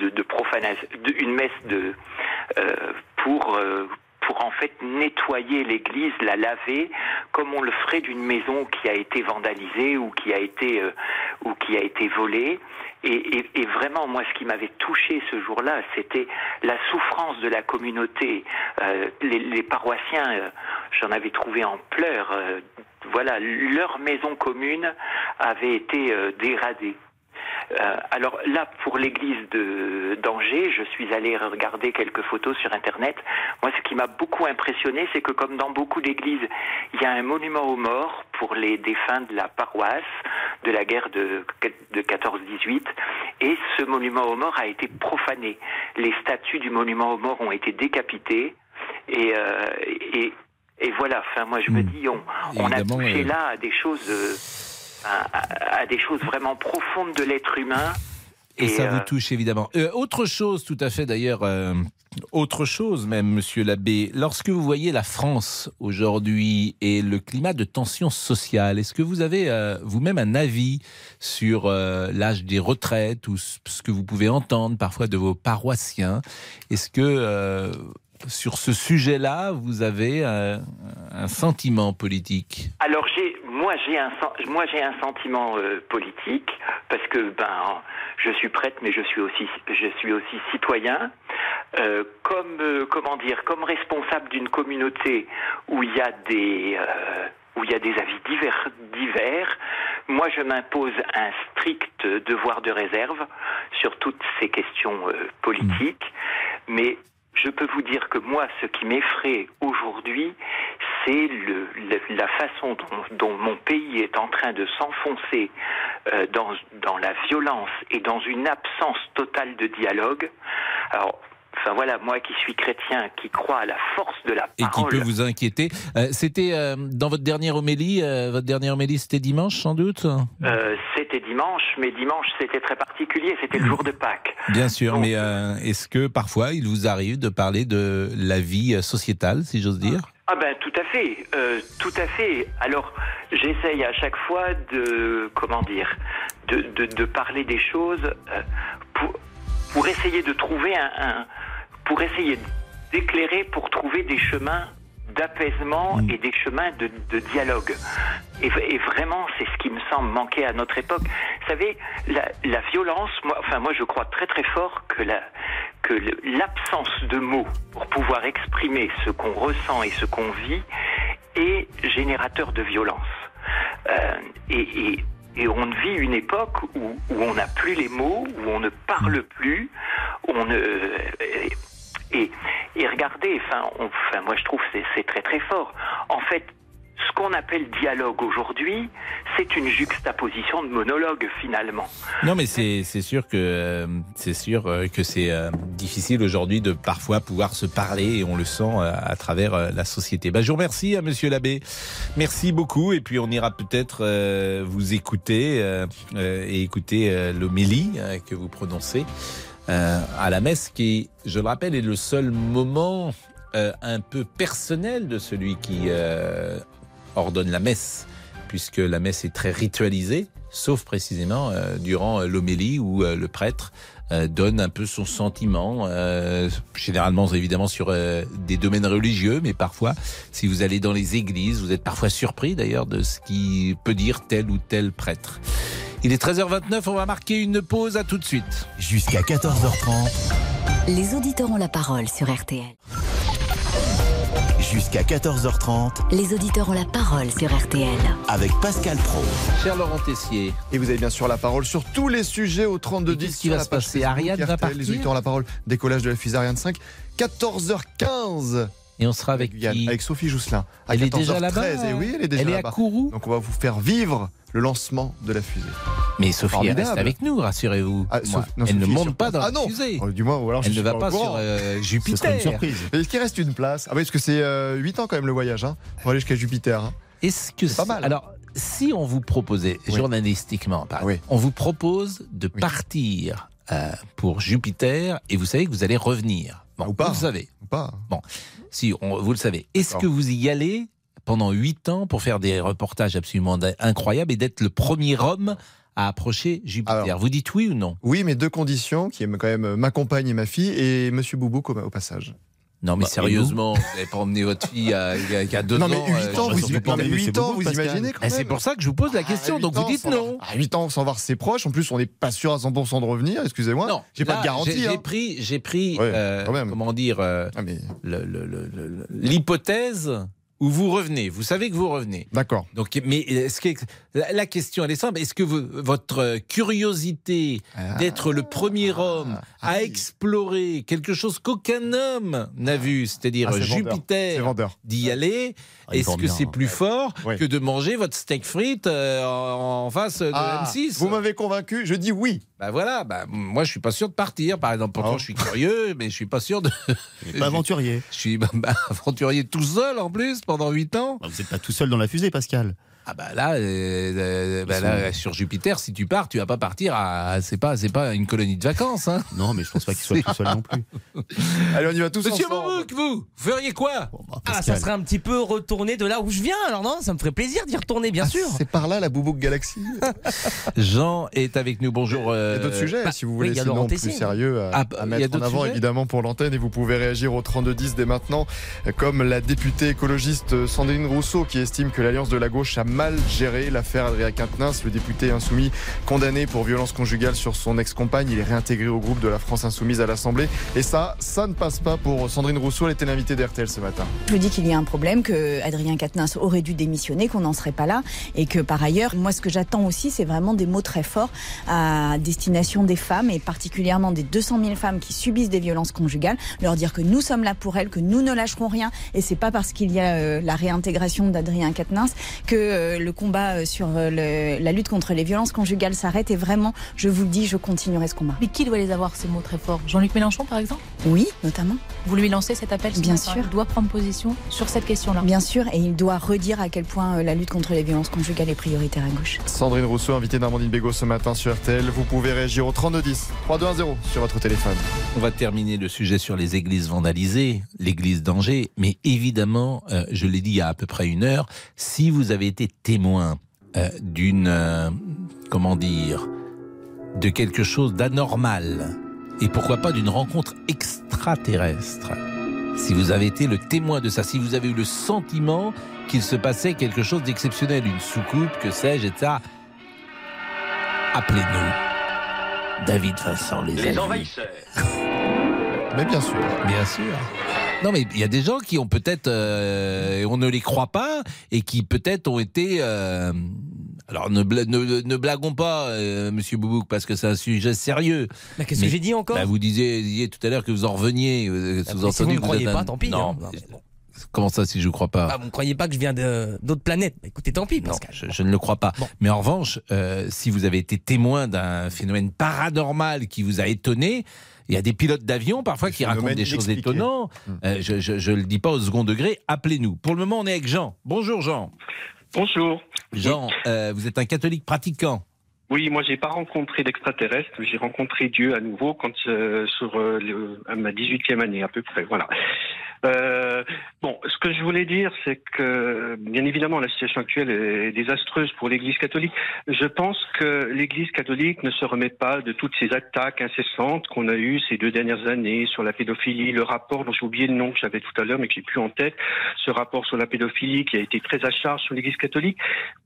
de, profanation, une messe de euh, pour euh, pour en fait nettoyer l'église, la laver, comme on le ferait d'une maison qui a été vandalisée ou qui a été euh, ou qui a été volée. Et, vraiment, moi, ce qui m'avait touché ce jour-là, c'était la souffrance de la communauté. Les, paroissiens, j'en avais trouvé en pleurs. voilà, leur maison commune avait été dégradée. Euh, alors là, pour l'église de d'Angers, je suis allé regarder quelques photos sur Internet. Moi, ce qui m'a beaucoup impressionné, c'est que comme dans beaucoup d'églises, il y a un monument aux morts pour les défunts de la paroisse de la guerre de, de 14-18. Et ce monument aux morts a été profané. Les statues du monument aux morts ont été décapitées. Et, euh, et, et voilà, enfin, moi je me dis, on, on a touché euh, là à des choses... euh, à, des choses vraiment profondes de l'être humain. Et, ça euh, vous touche évidemment. Euh, autre chose, tout à fait d'ailleurs, euh, autre chose même, monsieur l'abbé, lorsque vous voyez la France aujourd'hui et le climat de tension sociale, est-ce que vous avez euh, vous-même un avis sur euh, l'âge des retraites ou ce que vous pouvez entendre parfois de vos paroissiens? Est-ce que euh, sur ce sujet-là, vous avez un, un sentiment politique. Alors j'ai, moi j'ai un, moi j'ai un sentiment euh, politique parce que ben je suis prêtre, mais je suis aussi, je suis aussi citoyen. Euh, comme euh, comment dire, comme responsable d'une communauté où il y a des euh, où il y a des avis divers, divers, moi je m'impose un strict devoir de réserve sur toutes ces questions euh, politiques, mais je peux vous dire que moi, ce qui m'effraie aujourd'hui, c'est la façon dont, mon pays est en train de s'enfoncer euh, dans, la violence et dans une absence totale de dialogue. Enfin voilà, moi qui suis chrétien, qui crois à la force de la et qui parole. peut vous inquiéter. Euh, c'était euh, dans votre dernière homélie, euh, votre dernière homélie c'était dimanche sans doute? C'était dimanche, mais dimanche c'était très particulier, c'était le jour de Pâques. Bien sûr, mais est-ce que parfois il vous arrive de parler de la vie sociétale, si j'ose dire? Ah ben tout à fait, tout à fait. Alors j'essaye à chaque fois de comment dire, de, de, de parler des choses pour, pour essayer de trouver un, un- pour essayer d'éclairer, pour trouver des chemins d'apaisement et des chemins de, de dialogue. Et, vraiment, c'est ce qui me semble manquer à notre époque. Vous savez, la, la violence, moi, enfin moi, je crois très très fort que la que le- l'absence de mots pour pouvoir exprimer ce qu'on ressent et ce qu'on vit est générateur de violence. Euh, et, et- et on vit une époque où, où on n'a plus les mots, où on ne parle plus, où on ne et, et regardez, enfin, on- enfin, moi je trouve que c'est très très fort. En fait, ce qu'on appelle dialogue aujourd'hui, c'est une juxtaposition de monologue finalement. Non, mais c'est sûr que euh, c'est sûr euh, que c'est euh, difficile aujourd'hui de parfois pouvoir se parler et on le sent euh, à travers euh, la société. Bah, je vous remercie, à Monsieur l'abbé. Merci beaucoup et puis on ira peut-être vous écouter et écouter l'homélie que vous prononcez euh, à la messe, qui, je le rappelle, est le seul moment euh, un peu personnel de celui qui euh, ordonne la messe puisque la messe est très ritualisée, sauf précisément euh, durant euh, l'homélie où euh, le prêtre donne un peu son sentiment, euh, généralement évidemment sur euh, des domaines religieux, mais parfois, si vous allez dans les églises, vous êtes parfois surpris d'ailleurs de ce qui peut dire tel ou tel prêtre. Il est 13h29, on va marquer une pause, à tout de suite. Jusqu'à 14h30, Les auditeurs ont la parole sur RTL. jusqu'à 14h30, Les auditeurs ont la parole sur RTL. avec Pascal Pro. Cher Laurent Tessier. Et vous avez bien sûr la parole sur tous les sujets au 32 10. qu'est-ce qui va se passer? Ariane va partir Les auditeurs ont la parole. Décollage de la fusée Ariane 5. 14h15. Et on sera avec Yann, qui avec Sophie Jousselin. À Elle est 14h13. déjà là-bas Et oui, elle est déjà Elle est à. Kourou Donc on va vous faire vivre le lancement de la fusée. Mais Sophie Formidable. reste avec nous, rassurez-vous. Ah, Moi, Sophie- non, elle ne Sophie monte pas dans la Ah non fusée. Oh, Du moins, ou alors Elle ne va pas sur euh, Ce Jupiter. sera une surprise. Est-ce qu'il reste une place? Ah oui, parce que c'est euh, 8 ans quand même le voyage, hein, pour aller jusqu'à Jupiter. hein. Est-ce que C'est pas mal. Alors, si on vous proposait, Oui. journalistiquement, par exemple, on vous propose de partir euh, pour Jupiter et vous savez que vous allez revenir. Bon, Ou pas. Vous savez. Ou pas. Bon, si on, vous le savez. Est-ce que vous y allez pendant 8 ans pour faire des reportages absolument incroyables et d'être le premier homme à approcher Jupiter Alors. Vous dites oui ou non? Oui, mais deux conditions, qui est quand même ma compagne et ma fille, et Monsieur Boubouk au, au passage. Non, mais Bah, sérieusement, vous n'avez pas emmené votre fille à, il y a- il y a deux Non, ans. mais 8 euh, ans, je vous, non, pas- mais huit ans, vous imaginez quand Eh, C'est même pour ça que je vous pose la question, Ah, donc huit vous dites non. À 8 ans sans voir ses proches, en plus on n'est pas sûr à 100% de revenir, excusez-moi. Non, j'ai pas de garantie. J'ai hein. pris, j'ai pris Ouais, euh, comment dire, euh, Ah, mais- le- le- le- le- l'hypothèse où vous revenez. Vous savez que vous revenez. D'accord. Donc, mais est-ce que la la question elle est simple Est-ce que vous- votre curiosité d'être le premier homme Ah, à explorer quelque chose qu'aucun homme n'a vu, c'est-à-dire Ah, Jupiter, d'y aller, Ah, est-ce que c'est plus fort que de manger votre steak frites euh, en, en face de Ah, M6 Vous m'avez convaincu, je dis oui. bah voilà, bah, moi je suis pas sûr de partir, par exemple. Pourtant, Ah. je suis curieux, mais je suis pas sûr de. Pas aventurier. Je suis bah, bah, aventurier tout seul en plus pendant 8 ans. Vous n'êtes pas tout seul dans la fusée, Pascal. Ah bah là, euh, euh, bah là, sur Jupiter, si tu pars, tu vas pas partir à. C'est pas, c'est pas une colonie de vacances. Hein. Non, mais je pense pas qu'il soit tout seul non plus. Allez, on y va tous Monsieur ensemble. Boubouk, vous, vous feriez quoi? Ah, ça serait un petit peu retourné de là où je viens, alors non? Ça me ferait plaisir d'y retourner, bien sûr. C'est par là la Boubouk Galaxy. Jean est avec nous. Bonjour. euh, Il y a d'autres sujets, bah, si vous oui, voulez, y a sinon plus sérieux à, Ah, à il y a mettre en avant, sujets évidemment, pour l'antenne. Et vous pouvez réagir au 3210 dès maintenant, comme la députée écologiste Sandrine Rousseau, qui estime que l'Alliance de la gauche a mal géré l'affaire Adrien Quatennens, le député insoumis condamné pour violence conjugale sur son ex-compagne. Il est réintégré au groupe de la France insoumise à l'Assemblée. Et ça, ça ne passe pas pour Sandrine Rousseau. Elle était l'invitée d'RTL ce matin. Je dis qu'il y a un problème, que Adrien Quatennens aurait dû démissionner, qu'on n'en serait pas là, et que par ailleurs, moi ce que j'attends aussi, c'est vraiment des mots très forts à destination des femmes, et particulièrement des 200 000 femmes qui subissent des violences conjugales, leur dire que nous sommes là pour elles, que nous ne lâcherons rien, et c'est pas parce qu'il y a euh, la réintégration d'Adrien Quatennens que euh, le combat euh, sur euh, le- la lutte contre les violences conjugales s'arrête, et vraiment, je vous le dis, je continuerai ce combat. Mais qui doit les avoir, ces mots très forts? Jean-Luc Mélenchon, par exemple? Oui, notamment. Vous lui lancez cet appel ce Bien matin. sûr. Il doit prendre position sur cette question-là. Bien sûr, et il doit redire à quel point euh, la lutte contre les violences conjugales est prioritaire à gauche. Sandrine Rousseau, invitée d'Armandine Bégaud ce matin sur RTL. Vous pouvez réagir au 3210 3210 sur votre téléphone. On va terminer le sujet sur les églises vandalisées, l'église d'Angers. Mais évidemment, euh, je l'ai dit il y a à peu près une heure, si vous avez été témoin euh, d'une, euh, comment dire, de quelque chose d'anormal, et pourquoi pas d'une rencontre extraterrestre, si vous avez été le témoin de ça, si vous avez eu le sentiment qu'il se passait quelque chose d'exceptionnel, une soucoupe, que sais-je, etc., appelez-nous. David Vincent, les, Les amis. envahisseurs. Mais bien sûr. Bien sûr. Non, mais il y a des gens qui ont peut-être, euh, on ne les croit pas, et qui peut-être ont été. euh, alors ne, bla- ne, ne blaguons pas, euh, Monsieur Boubouk, parce que c'est un sujet sérieux. Mais qu'est-ce que j'ai dit encore bah, Vous disiez, disiez tout à l'heure que vous en reveniez. euh, Ah, si vous que ne vous croyez pas, un- tant pis, Non. hein. Non, mais Comment ça, si je ne crois pas Ah, vous ne croyez pas que je viens d'autres planètes Bah, Écoutez, tant pis, Non, Pascal. je, je ne le crois pas. Mais en revanche, euh, si vous avez été témoin d'un phénomène paranormal qui vous a étonné, il y a des pilotes d'avion parfois qui racontent des choses étonnantes. Euh, je ne le dis pas au second degré. Appelez-nous. Pour le moment, on est avec Jean. Bonjour Jean. Bonjour. Jean, euh, vous êtes un catholique pratiquant. Oui, moi j'ai pas rencontré d'extraterrestres, j'ai rencontré Dieu à nouveau quand euh, sur euh, le- à ma 18e année à peu près, voilà. Euh, bon, ce que je voulais dire, c'est que bien évidemment la situation actuelle est désastreuse pour l'Église catholique. Je pense que l'Église catholique ne se remet pas de toutes ces attaques incessantes qu'on a eues ces deux dernières années sur la pédophilie, le rapport dont j'ai oublié le nom que j'avais tout à l'heure mais que j'ai plus en tête, ce rapport sur la pédophilie qui a été très à charge sur l'Église catholique.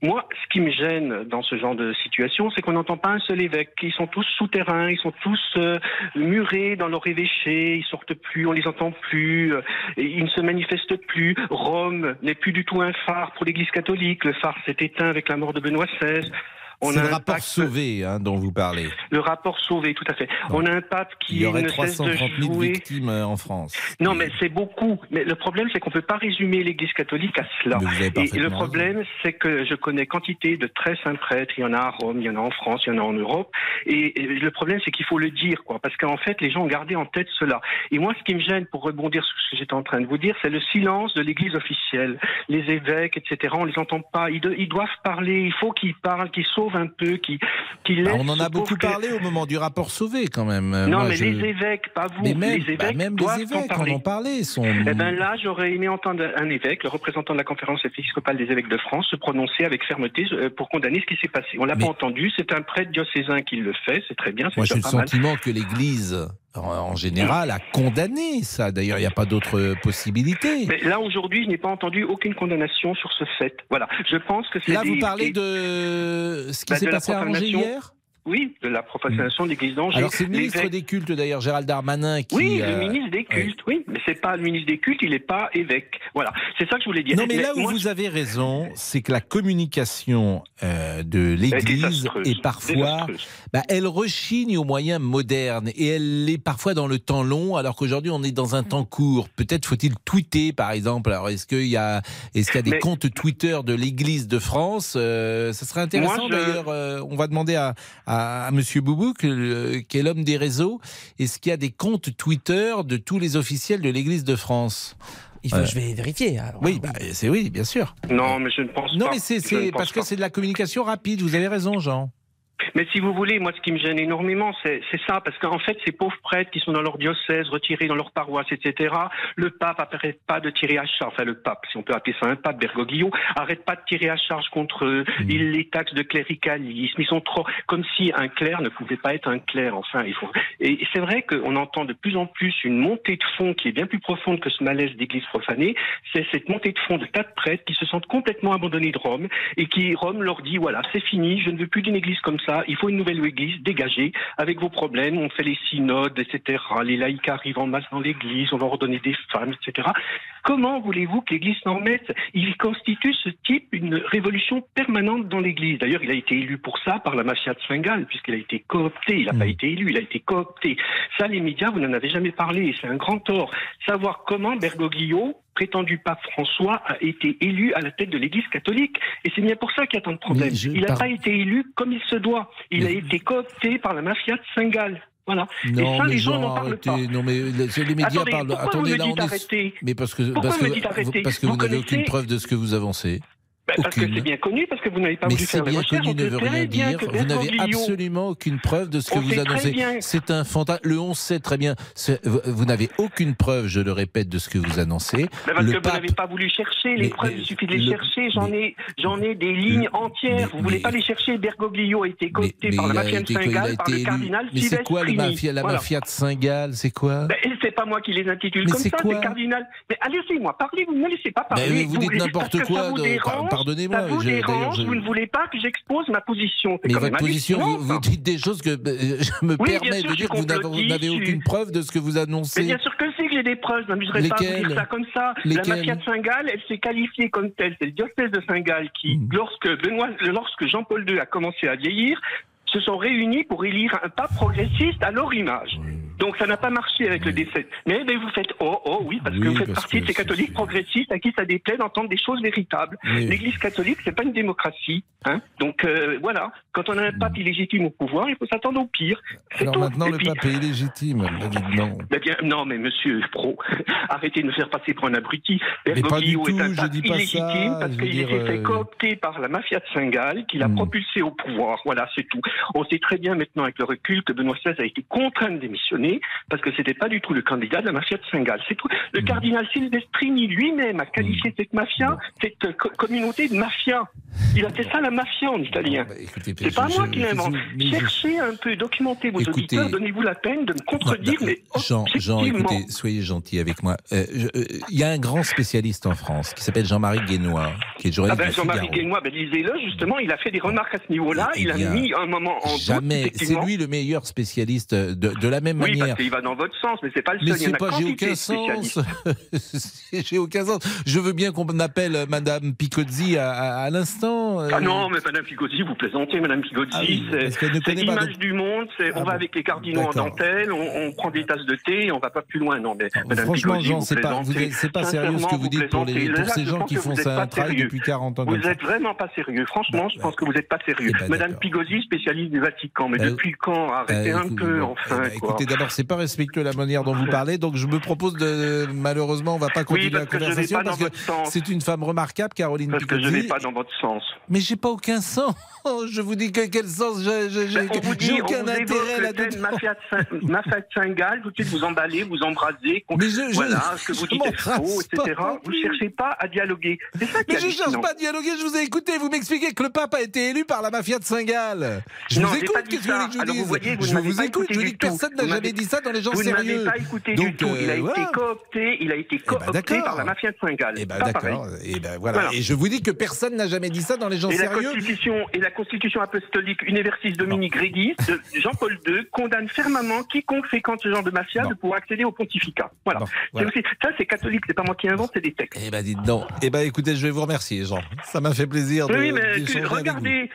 Moi, ce qui me gêne dans ce genre de situation, c'est qu'on n'entend pas un seul évêque. Ils sont tous souterrains, ils sont tous euh, murés dans leur évêché, ils sortent plus, on les entend plus, ils ne se manifestent plus. Rome n'est plus du tout un phare pour l'Église catholique. Le phare s'est éteint avec la mort de Benoît XVI. On C'est a le rapport sauvé hein, dont vous parlez. le rapport sauvé, tout à fait. On a un pape Il y qui aurait ne cesse de 330 000 jouer. victimes euh, en France. Non, mais c'est beaucoup. Mais le problème, c'est qu'on peut pas résumer l'Église catholique à cela. Et le problème, c'est que je connais quantité de très saints prêtres. Il y en a à Rome, il y en a en France, il y en a en Europe. Et, et le problème, c'est qu'il faut le dire, quoi, parce qu'en fait, les gens ont gardé en tête cela. Et moi, ce qui me gêne, pour rebondir sur ce que j'étais en train de vous dire, c'est le silence de l'Église officielle. Les évêques, etc. On les entend pas. Ils, de- ils doivent parler. Il faut qu'ils parlent, qu'ils sauvent un peu, qu'ils Bah, on en a beaucoup parlé au moment du rapport sauvé quand même. Euh, non, moi, mais je- les évêques, pas vous. Mais même, les évêques bah, même les en évêques en parler. ont parlé. Sont... Eh ben là, j'aurais aimé entendre un évêque, le représentant de la conférence épiscopale des évêques de France, se prononcer avec fermeté euh, pour condamner ce qui s'est passé. On l'a pas entendu. C'est un prêtre diocésain qui le fait. C'est très bien. Moi, j'ai le mal. sentiment que l'Église, en, général, a condamné ça. D'ailleurs, il n'y a pas d'autre possibilité. Mais là, aujourd'hui, je n'ai pas entendu aucune condamnation sur ce fait. Voilà. Je pense que c'est Là, vous parlez de ce qui Bah, s'est passé à Angers hier? Oui, de la profanation de l'église d'Angers. Alors, c'est le ministre des cultes, d'ailleurs, Gérald Darmanin, qui. Oui, euh, le ministre des cultes, oui. Mais c'est pas le ministre des cultes, il n'est pas évêque. Voilà. C'est ça que je voulais dire. Non, mais là où moi, vous avez raison, c'est que la communication euh, de l'Église est parfois, bah, elle rechigne aux moyens modernes et elle est parfois dans le temps long, alors qu'aujourd'hui on est dans un temps court. Peut-être faut-il tweeter, par exemple. Alors est-ce qu'il y a, est-ce qu'il y a des Mais- comptes Twitter de l'Église de France Euh, Ça serait intéressant je- d'ailleurs. euh, on va demander à, à, à Monsieur Boubouk, qui est l'homme des réseaux, est-ce qu'il y a des comptes Twitter de tous les officiels de l'Église de France? Il faut, Ouais. Je vais vérifier. alors. Oui, bah, c'est oui, bien sûr. Non, mais je ne pense Non, pas. mais c'est parce que c'est de la communication rapide. Vous avez raison, Jean. Mais si vous voulez, moi, ce qui me gêne énormément, c'est ça, parce qu'en fait, ces pauvres prêtres qui sont dans leur diocèse, retirés dans leur paroisse, etc., le pape n'arrête pas de tirer à charge, enfin le pape, si on peut appeler ça un pape, Bergoglio, arrête pas de tirer à charge contre eux, il les taxe de cléricalisme, ils sont trop, comme si un clerc ne pouvait pas être un clerc, enfin, il faut. Et c'est vrai qu'on entend de plus en plus une montée de fond qui est bien plus profonde que ce malaise d'église profanée, c'est cette montée de fond de tas de prêtres qui se sentent complètement abandonnés de Rome et qui, Rome leur dit, voilà, c'est fini, je ne veux plus d'une église comme ça, il faut une nouvelle église dégagée avec vos problèmes, on fait les synodes, etc. Les laïcs arrivent en masse dans l'église, on va ordonner des femmes, etc. Comment voulez-vous que l'église s'en mette Il constitue ce type une révolution permanente dans l'église. D'ailleurs, il a été élu pour ça par la mafia de Saint-Gall, puisqu'il a été coopté, il n'a pas été élu, il a été coopté. Ça, les médias, vous n'en avez jamais parlé, c'est un grand tort. Savoir comment Bergoglio, prétendu pape François, a été élu à la tête de l'église catholique. Et c'est bien pour ça qu'il y a tant de problèmes. Je Il n'a par- pas été élu comme il se doit. Il a été coopté par la mafia de Saint-Gall. Voilà. et ça, les gens n'en parlent pas. Non, mais les médias Attendez, parlent. pourquoi Attendez, vous me dites on est. arrêter Mais parce que Pourquoi parce me que dites arrêter parce que Vous vous n'avez connaissez- aucune preuve de ce que vous avancez. Ben, parce que Aucune. c'est bien connu, parce que vous n'avez pas Mais voulu faire les bien recherches. connu On ne veut rien dire. que Vous n'avez absolument aucune preuve de ce que On vous annoncez. C'est un fantasme. Le 11 sait très bien. Vous, vous n'avez aucune preuve, je le répète, de ce que vous annoncez. Ben, parce le que vous pape. n'avez pas voulu chercher les Mais- preuves, mais il suffit de les le- chercher. J'en ai, j'en ai des lignes entières. vous voulez pas les chercher. Bergoglio a été coopté par la mafia de Saint-Gall, par le cardinal Mais c'est quoi la mafia de Saint-Gall? C'est quoi? Ben, c'est pas moi qui les intitule comme ça, c'est cardinal. Mais allez-y-moi, parlez, vous ne me laissez pas parler. vous dites n'importe que quoi vous pardonnez-moi, vous je- vous ne voulez pas que j'expose ma position. Mais votre position, vous, dites des choses que euh, je me Oui, permets sûr, de dire que vous n'avez- aucune preuve de ce que vous Mais annoncez. bien sûr que c'est que j'ai des preuves, je m'amuserais pas à vous dire ça comme ça. Lesquelles La mafia de Saint-Gall, elle s'est qualifiée comme telle. C'est le diocèse de Saint-Gall qui, Hmm. lorsque Benoît, lorsque Jean-Paul II a commencé à vieillir, se sont réunis pour élire un pape progressiste à leur image. Donc ça n'a pas marché avec le décès. Mais, mais vous faites oh oh oui parce que vous faites partie de ces catholiques progressistes à qui ça déplaît d'entendre des choses véritables. Oui. L'Église catholique c'est pas une démocratie, hein. Donc euh, voilà, quand on a un pape illégitime au pouvoir, il faut s'attendre au pire. Alors tout. maintenant, Et le puis- pape est illégitime. Non. bien, non, mais monsieur Pro, arrêtez de me faire passer pour un abruti. Bergoglio est un pape illégitime ça, parce qu'il dire, s'est fait euh, coopter par la mafia de Saint-Gall, qui l'a Hmm. propulsé au pouvoir. Voilà, c'est tout. On sait très bien maintenant avec le recul que Benoît XVI a été contraint de démissionner parce que c'était pas du tout le candidat de la mafia de Saint-Gall. C'est tout. Le Hmm. cardinal Silvestrini lui-même a qualifié cette mafia, cette euh, co- communauté de mafia. Il a fait ça la mafia en italien. Écoutez, C'est pas je- moi qui l'invente. Cherchez un peu, documentez vos Écoutez- auditeurs, donnez-vous la peine de me contredire, mais Jean, écoutez, soyez gentil avec moi. Euh, euh, Il y a un grand spécialiste en France qui s'appelle Jean-Marie Guénois, qui est Ah journaliste ben, du Jean-Marie. Guénois, ben, lisez-le, justement, il a fait des remarques à ce niveau-là, il a mis un moment en doute, Jamais. C'est lui le meilleur spécialiste de, de la même Oui, manière. parce qu'il va dans votre sens, mais c'est pas le Mais seul, en c'est pas, j'ai aucun sens. j'ai aucun sens. Je veux bien qu'on appelle Madame Picozzi à, à- à l'instant. euh. Ah non, mais Madame Pigozzi, vous plaisantez, Madame Pigozzi, Ah oui, c'est l'image donc- du monde, c'est on va avec les cardinaux en dentelle, on, on prend des tasses de thé, et on va pas plus loin, non, mais Madame Franchement, Jean, c'est pas, c'est pas sérieux ce que vous dites pour, les, ces gens qui font ça un travail depuis 40 ans Vous êtes vraiment pas sérieux. Franchement, je pense que vous n'êtes pas sérieux. Eh ben, Madame. Pigozzi, spécialiste du Vatican, mais Euh, depuis quand Arrêtez un peu, bon, enfin. eh ben, écoutez, d'abord, c'est pas respectueux la manière dont vous parlez, donc je me propose de. Malheureusement, on va pas continuer la conversation parce que c'est une femme remarquable, Caroline Parce que je vais pas dans votre sens. Mais j'ai pas aucun sens. Je vous dis que quel sens j'ai- Ben, j'ai dit, aucun on intérêt là-dedans. mafia de Saint-Gall, tout de suite vous emballez, vous embrasez, Mais je- je- voilà, ce que vous dites est faux, etc. pas Vous cherchez pas à dialoguer. C'est ça qui Mais je cherche pas à dialoguer, je vous ai écouté, vous m'expliquez que le pape a été élu par la mafia de Saint-Gall. Je Non, vous écoute, qu'est-ce que vous voulez que je vous Alors, dise Je vous écoute, je vous dis que personne n'a jamais dit ça dans les gens Vous ne sérieux. m'avez pas écouté Donc, du tout. Il a euh, été coopté, il a été Eh ben, coopté par la mafia de Saint-Gall. Eh ben d'accord. Et ben voilà. Voilà. Et je vous dis que personne n'a jamais dit ça dans les gens Et la, sérieux. constitution, et la Constitution apostolique Universis Dominique Gregis de Jean-Paul II condamne fermement quiconque fréquente ce genre de mafia de pouvoir accéder au pontificat. Voilà. voilà. C'est aussi- ça, c'est catholique, c'est pas moi qui invente, c'est des textes. Eh ben dites donc. Eh ben écoutez, je vais vous remercier, Jean. Ça m'a fait plaisir de. oui, mais d'échanger avec regardez,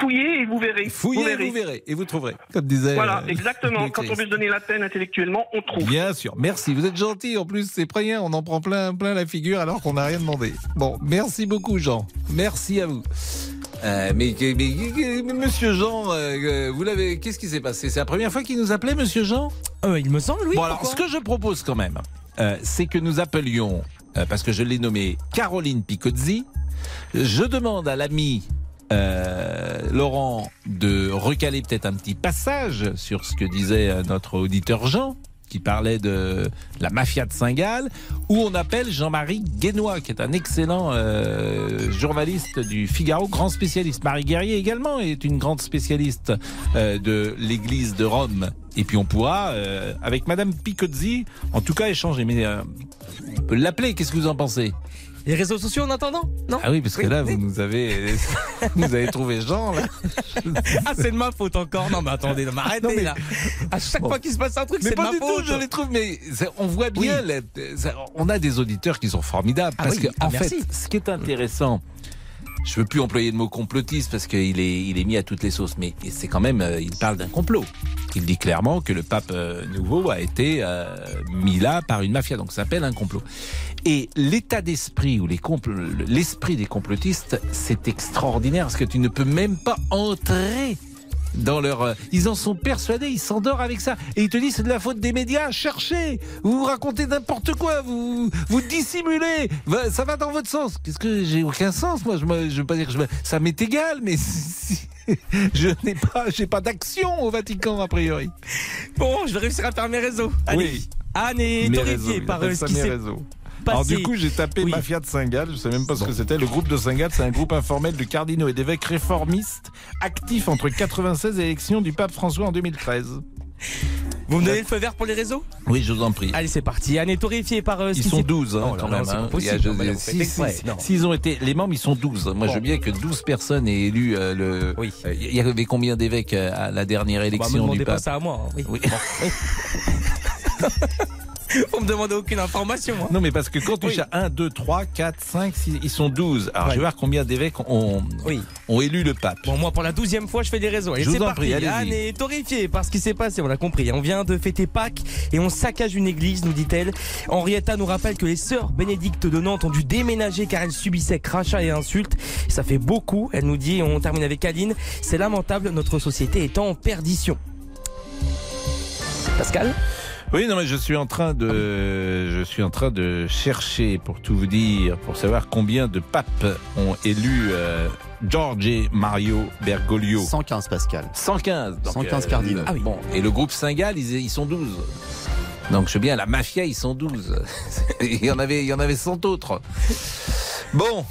fouillez et vous verrez. vous. Fouillez, vous vous verrez, et vous trouverez. Comme disait. Voilà, euh, exactement. Quand on veut se donner la peine intellectuellement, on trouve. Bien sûr, merci. Vous êtes gentil. En plus, c'est rien. On en prend plein, plein la figure alors qu'on n'a rien demandé. Bon, merci beaucoup, Jean. Merci à vous. Euh, mais, mais- mais- mais- Monsieur Jean, euh, euh, vous l'avez. Qu'est-ce qui s'est passé? C'est la première fois qu'il nous appelait, Monsieur Jean? Euh, Il me semble, oui. Bon, alors, ce que je propose quand même, euh, c'est que nous appelions euh, parce que je l'ai nommée Caroline Picozzi. Je demande à l'ami euh, Laurent de recaler peut-être un petit passage sur ce que disait euh, notre auditeur Jean qui parlait de la mafia de Saint-Gall, où on appelle Jean-Marie Guénois, qui est un excellent euh, journaliste du Figaro, grand spécialiste. Marie Guerrier également est une grande spécialiste euh, de l'église de Rome. Et puis on pourra, avec Madame Picozzi, en tout cas échanger. Mais on peut l'appeler, qu'est-ce que vous en pensez? Les réseaux sociaux en attendant Non Ah oui, parce que là, vous nous avez, vous avez trouvé Jean, là. Ah, c'est de ma faute encore. Non, mais attendez, non, mais arrêtez Non, mais- là. À chaque Bon. fois qu'il se passe un truc, c'est de pas du tout, je les trouve, mais on voit bien, les- on a des auditeurs qui sont formidables. Ah parce oui, que, ah, en fait, ce qui est intéressant, je veux plus employer le mot complotiste parce qu'il est, il est mis à toutes les sauces, mais c'est quand même, euh, il parle d'un complot. Il dit clairement que le pape euh, nouveau a été euh, mis là par une mafia, donc ça s'appelle un complot. Et l'état d'esprit ou l'esprit des complotistes, c'est extraordinaire parce que tu ne peux même pas entrer dans leur. euh, Ils en sont persuadés, ils s'endorment avec ça. Et ils te disent c'est de la faute des médias, cherchez Vous vous racontez n'importe quoi, vous vous dissimulez Ça va dans votre sens. Qu'est-ce que j'ai aucun sens, moi je, je veux pas dire que je ça m'est égal, mais si- je n'ai pas, j'ai pas d'action au Vatican a priori. Bon, je vais réussir à faire mes réseaux. Allez. Oui. Anne est horrifiée par euh, ce qui s'est Alors du coup, j'ai tapé Oui. Mafia de Saint-Gall, je sais même pas ce que c'était. Le groupe de Saint-Gall, c'est un groupe informel de cardinaux et d'évêques réformistes actifs entre 96 et l'élection du pape François en 2013. Vous me donnez le feu vert pour les réseaux? Oui, je vous en prie. Allez, c'est parti. Anne est horrifiée par euh, Ils sont s'est- 12 hein, Oh quand même. hein. si- si- ont été, les membres, ils sont 12. Moi, je veux bien que 12 personnes aient élu euh, le. Oui. Euh, Il y avait combien d'évêques euh, à la dernière Bah, me élection demandez du pas ça à moi. hein. Oui. Oui. Bon, oui. Vous me demandez aucune information. hein. Non, mais parce que quand tu Oui. cherches 1, 2, 3, 4, 5, 6, ils sont 12. Alors, Ouais. je vais voir combien d'évêques ont, Oui. ont élu le pape. Bon, moi, pour la douzième fois, je fais des réseaux. Vous c'est en parti. prie. Anne est horrifiée par ce qui s'est passé, on l'a compris. On vient de fêter Pâques et on saccage une église, nous dit-elle. Henrietta nous rappelle que les sœurs bénédictes de Nantes ont dû déménager car elles subissaient crachats et insultes. Ça fait beaucoup, elle nous dit. On termine avec Aline. C'est lamentable, notre société est en perdition. Pascal? Oui, non, mais je suis en train de, je suis en train de chercher pour tout vous dire, pour savoir combien de papes ont élu euh, Giorgio Mario Bergoglio. 115 Pascal. 115. donc, 115 cardinaux. Ah oui. Bon, et le groupe Saint-Gall, ils, ils sont 12. Donc je sais bien, la mafia, ils sont 12. il y en avait, il y en avait 100 autres. Bon.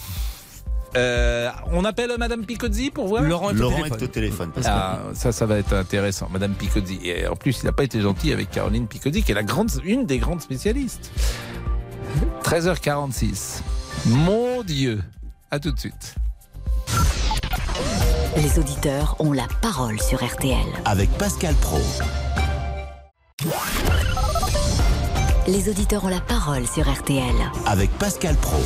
Euh, on appelle Madame Picozzi pour voir Laurent est au Laurent téléphone. est au téléphone. Ah, ça, ça va être intéressant, Madame Picozzi. Et en plus, il n'a pas été gentil avec Caroline Picozzi, qui est la grande, une des grandes spécialistes. 13h46. Mon Dieu. À tout de suite. Les auditeurs ont la parole sur RTL. Avec Pascal Pro. Les auditeurs ont la parole sur RTL. Avec Pascal Pro.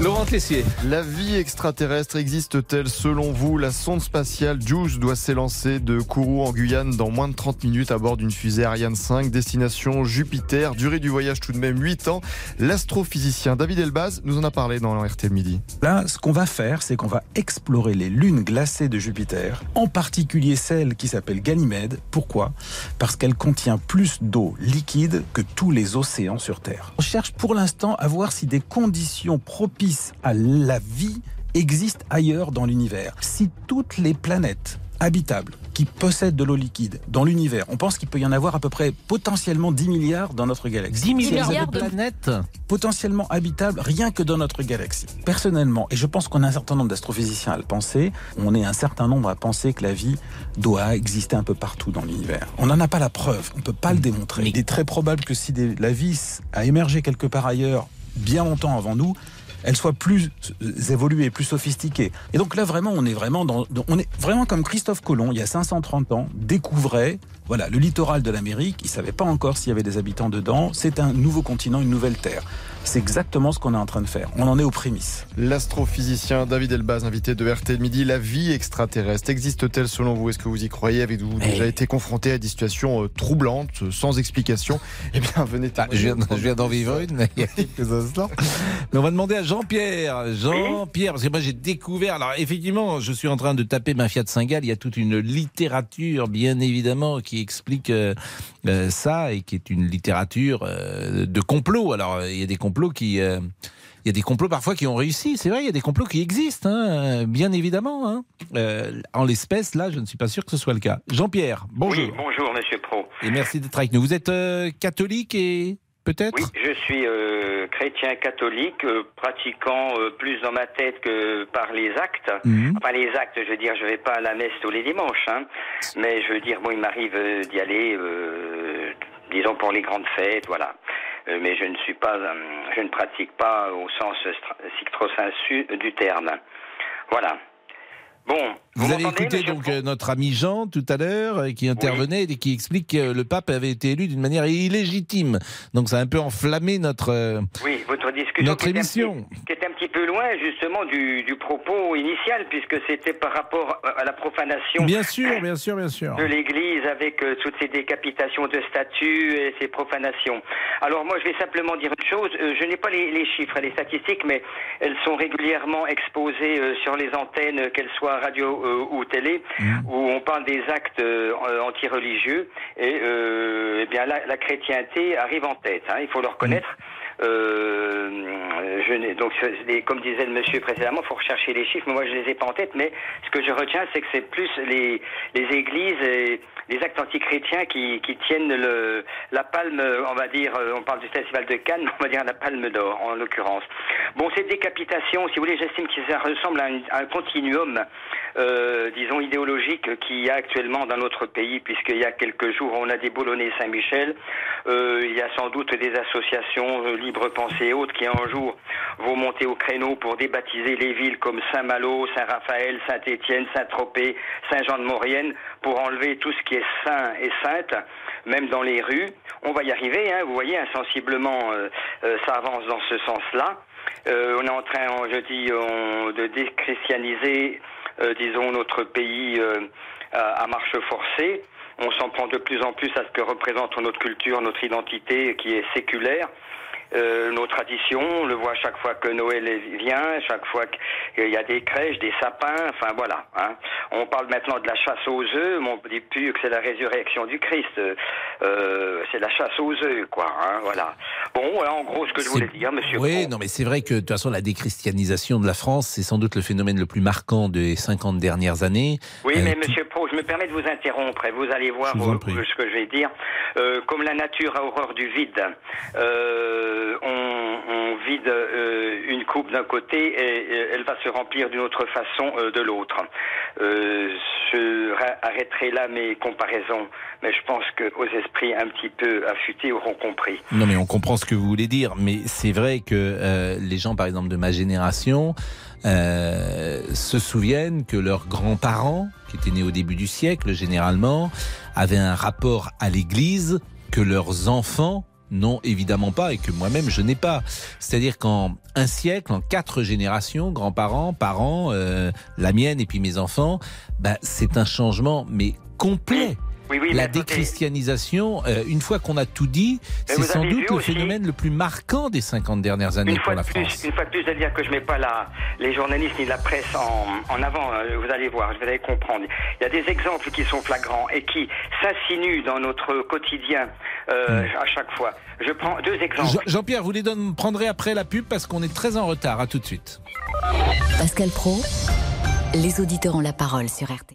Laurent Tessier. La vie extraterrestre existe-t-elle selon vous? La sonde spatiale JUICE doit s'élancer de Kourou en Guyane dans moins de 30 minutes à bord d'une fusée Ariane 5, destination Jupiter. Durée du voyage tout de même 8 ans. L'astrophysicien David Elbaz nous en a parlé dans RTL Midi. Là, ce qu'on va faire, c'est qu'on va explorer les lunes glacées de Jupiter, en particulier celle qui s'appelle Ganymède. Pourquoi? Parce qu'elle contient plus d'eau liquide que tous les océans sur Terre. On cherche pour l'instant à voir si des conditions propices à la vie existent ailleurs dans l'univers. Si toutes les planètes habitables qui possèdent de l'eau liquide dans l'univers, on pense qu'il peut y en avoir à peu près potentiellement 10 milliards dans notre galaxie. 10 milliards de planètes potentiellement habitable rien que dans notre galaxie. Personnellement, et je pense qu'on a un certain nombre d'astrophysiciens à le penser, on est un certain nombre à penser que la vie doit exister un peu partout dans l'univers. On n'en a pas la preuve, on ne peut pas le démontrer. Il est très probable que si des- la vie a émergé quelque part ailleurs, bien longtemps avant nous, elle soit plus euh, évoluée, plus sophistiquée. Et donc là, vraiment, on est vraiment dans, on est vraiment comme Christophe Colomb, il y a 530 ans, découvrait, voilà, le littoral de l'Amérique. Il savait pas encore s'il y avait des habitants dedans. C'est un nouveau continent, une nouvelle terre. C'est exactement ce qu'on est en train de faire. On en est aux prémices. L'astrophysicien David Elbaz, invité de RTL Midi. La vie extraterrestre existe-t-elle selon vous? Est-ce que vous y croyez? Avez-vous déjà été confronté à des situations euh, troublantes, euh, sans explication? Eh bien, venez Ah, je viens, je viens d'en vivre une il y a quelques instants. Mais on va demander à Jean-Pierre. Jean-Pierre, parce que moi j'ai découvert. Alors effectivement, je suis en train de taper Mafia de Saint-Gall. Il y a toute une littérature, bien évidemment, qui explique euh, euh, ça et qui est une littérature euh, de complot. Alors il y a des complots complots qui. euh, il y a des complots parfois qui ont réussi, c'est vrai, il y a des complots qui existent, hein, euh, bien évidemment. hein. Euh, en l'espèce, là, je ne suis pas sûr que ce soit le cas. Jean-Pierre, bonjour. Oui, bonjour Monsieur Pro. Et merci d'être avec nous. Vous êtes euh, catholique et peut-être? Oui, je suis chrétien catholique, pratiquant plus dans ma tête que par les actes. Mhm. Enfin, les actes, je veux dire, je vais pas à la messe tous les dimanches, hein, mais je veux dire, bon, il m'arrive d'y aller, disons pour les grandes fêtes, voilà. Euh, mais je ne suis pas, euh, je ne pratique pas au sens stricto sensu du terme. Voilà. Bon, Vous, avez écouté donc euh, notre ami Jean tout à l'heure euh, qui intervenait et qui explique que le pape avait été élu d'une manière illégitime. Donc ça a un peu enflammé notre euh, Oui, votre discussion notre qui, émission. petit, qui était un petit peu loin justement du, du propos initial, puisque c'était par rapport à la profanation Bien sûr, bien sûr, bien sûr. de l'Église avec euh, toutes ces décapitations de statues et ces profanations. Alors moi, je vais simplement dire une chose. euh, je n'ai pas les, les chiffres et les statistiques, mais elles sont régulièrement exposées euh, sur les antennes, qu'elles soient radio euh, ou télé, où on parle des actes euh, euh, antireligieux. Et euh, eh bien, la, la chrétienté arrive en tête. hein, il faut le reconnaître. Euh, je n'ai- donc, comme disait le monsieur précédemment, il faut rechercher les chiffres. mais Moi, je les ai pas en tête, mais ce que je retiens, c'est que c'est plus les, les églises et les actes antichrétiens qui, qui tiennent la palme, on va dire, euh, on parle du festival de Cannes, on va dire la palme d'or, en l'occurrence. Bon, cette décapitation, si vous voulez, j'estime que ça ressemble à, un continuum, euh, disons, idéologique qu'il y a actuellement dans notre pays, puisqu'il y a quelques jours, on a des Boulonnais Saint-Michel, euh, il y a sans doute des associations Libre Pensée et autres qui un jour vont monter au créneau pour débaptiser les villes comme Saint-Malo, Saint-Raphaël, Saint-Étienne, Saint-Tropez, Saint-Jean-de-Maurienne pour enlever tout ce qui est saint et sainte, même dans les rues. On va y arriver, hein, vous voyez, insensiblement, euh, euh, ça avance dans ce sens-là. Euh, on est en train, je dis, de déchristianiser, euh, disons, notre pays euh, à, à marche forcée. On s'en prend de plus en plus à ce que représente notre culture, notre identité qui est séculaire. Euh, nos traditions, on le voit chaque fois que Noël vient, chaque fois qu'il y a des crèches, des sapins, enfin voilà. hein. On parle maintenant de la chasse aux œufs, mais on dit plus que c'est la résurrection du Christ. Euh, euh, c'est la chasse aux œufs, quoi. hein, voilà. Bon, voilà en gros ce que je voulais dire, monsieur. Oui, non, mais c'est vrai que de toute façon, la déchristianisation de la France, c'est sans doute le phénomène le plus marquant des 50 dernières années. Oui, Euh, mais tout- Monsieur Pro, je me permets de vous interrompre et vous allez voir vous euh, ce que je vais dire. Euh, comme la nature a horreur du vide, euh, on, on vide euh, une coupe d'un côté et, elle va se remplir d'une autre façon euh, de l'autre. Euh, je ra- arrêterai là mes comparaisons, mais je pense que aux esprits un petit peu affûtés auront compris. Non, mais on comprend ce que vous voulez dire, mais c'est vrai que euh, les gens, par exemple, de ma génération, euh, se souviennent que leurs grands-parents, qui étaient nés au début du siècle, généralement, avaient un rapport à l'Église que leurs enfants n'ont évidemment pas et que moi-même je n'ai pas. C'est-à-dire qu'en un siècle, en quatre générations, grands-parents, parents, euh, la mienne et puis mes enfants, bah, c'est un changement mais complet. Oui, oui, mais la déchristianisation, euh, une fois qu'on a tout dit, c'est sans doute le aussi- phénomène le plus marquant des 50 dernières années pour la de France. plus, une fois de plus, de dire que je mets pas la, les journalistes ni la presse en, en avant, euh, vous allez voir, vous allez comprendre. Il y a des exemples qui sont flagrants et qui s'insinuent dans notre quotidien euh, à chaque fois. Je prends deux exemples. Jean- Jean-Pierre, vous les donne- prendrez après la pub parce qu'on est très en retard. À tout de suite. Pascal Pro, les auditeurs ont la parole sur RT.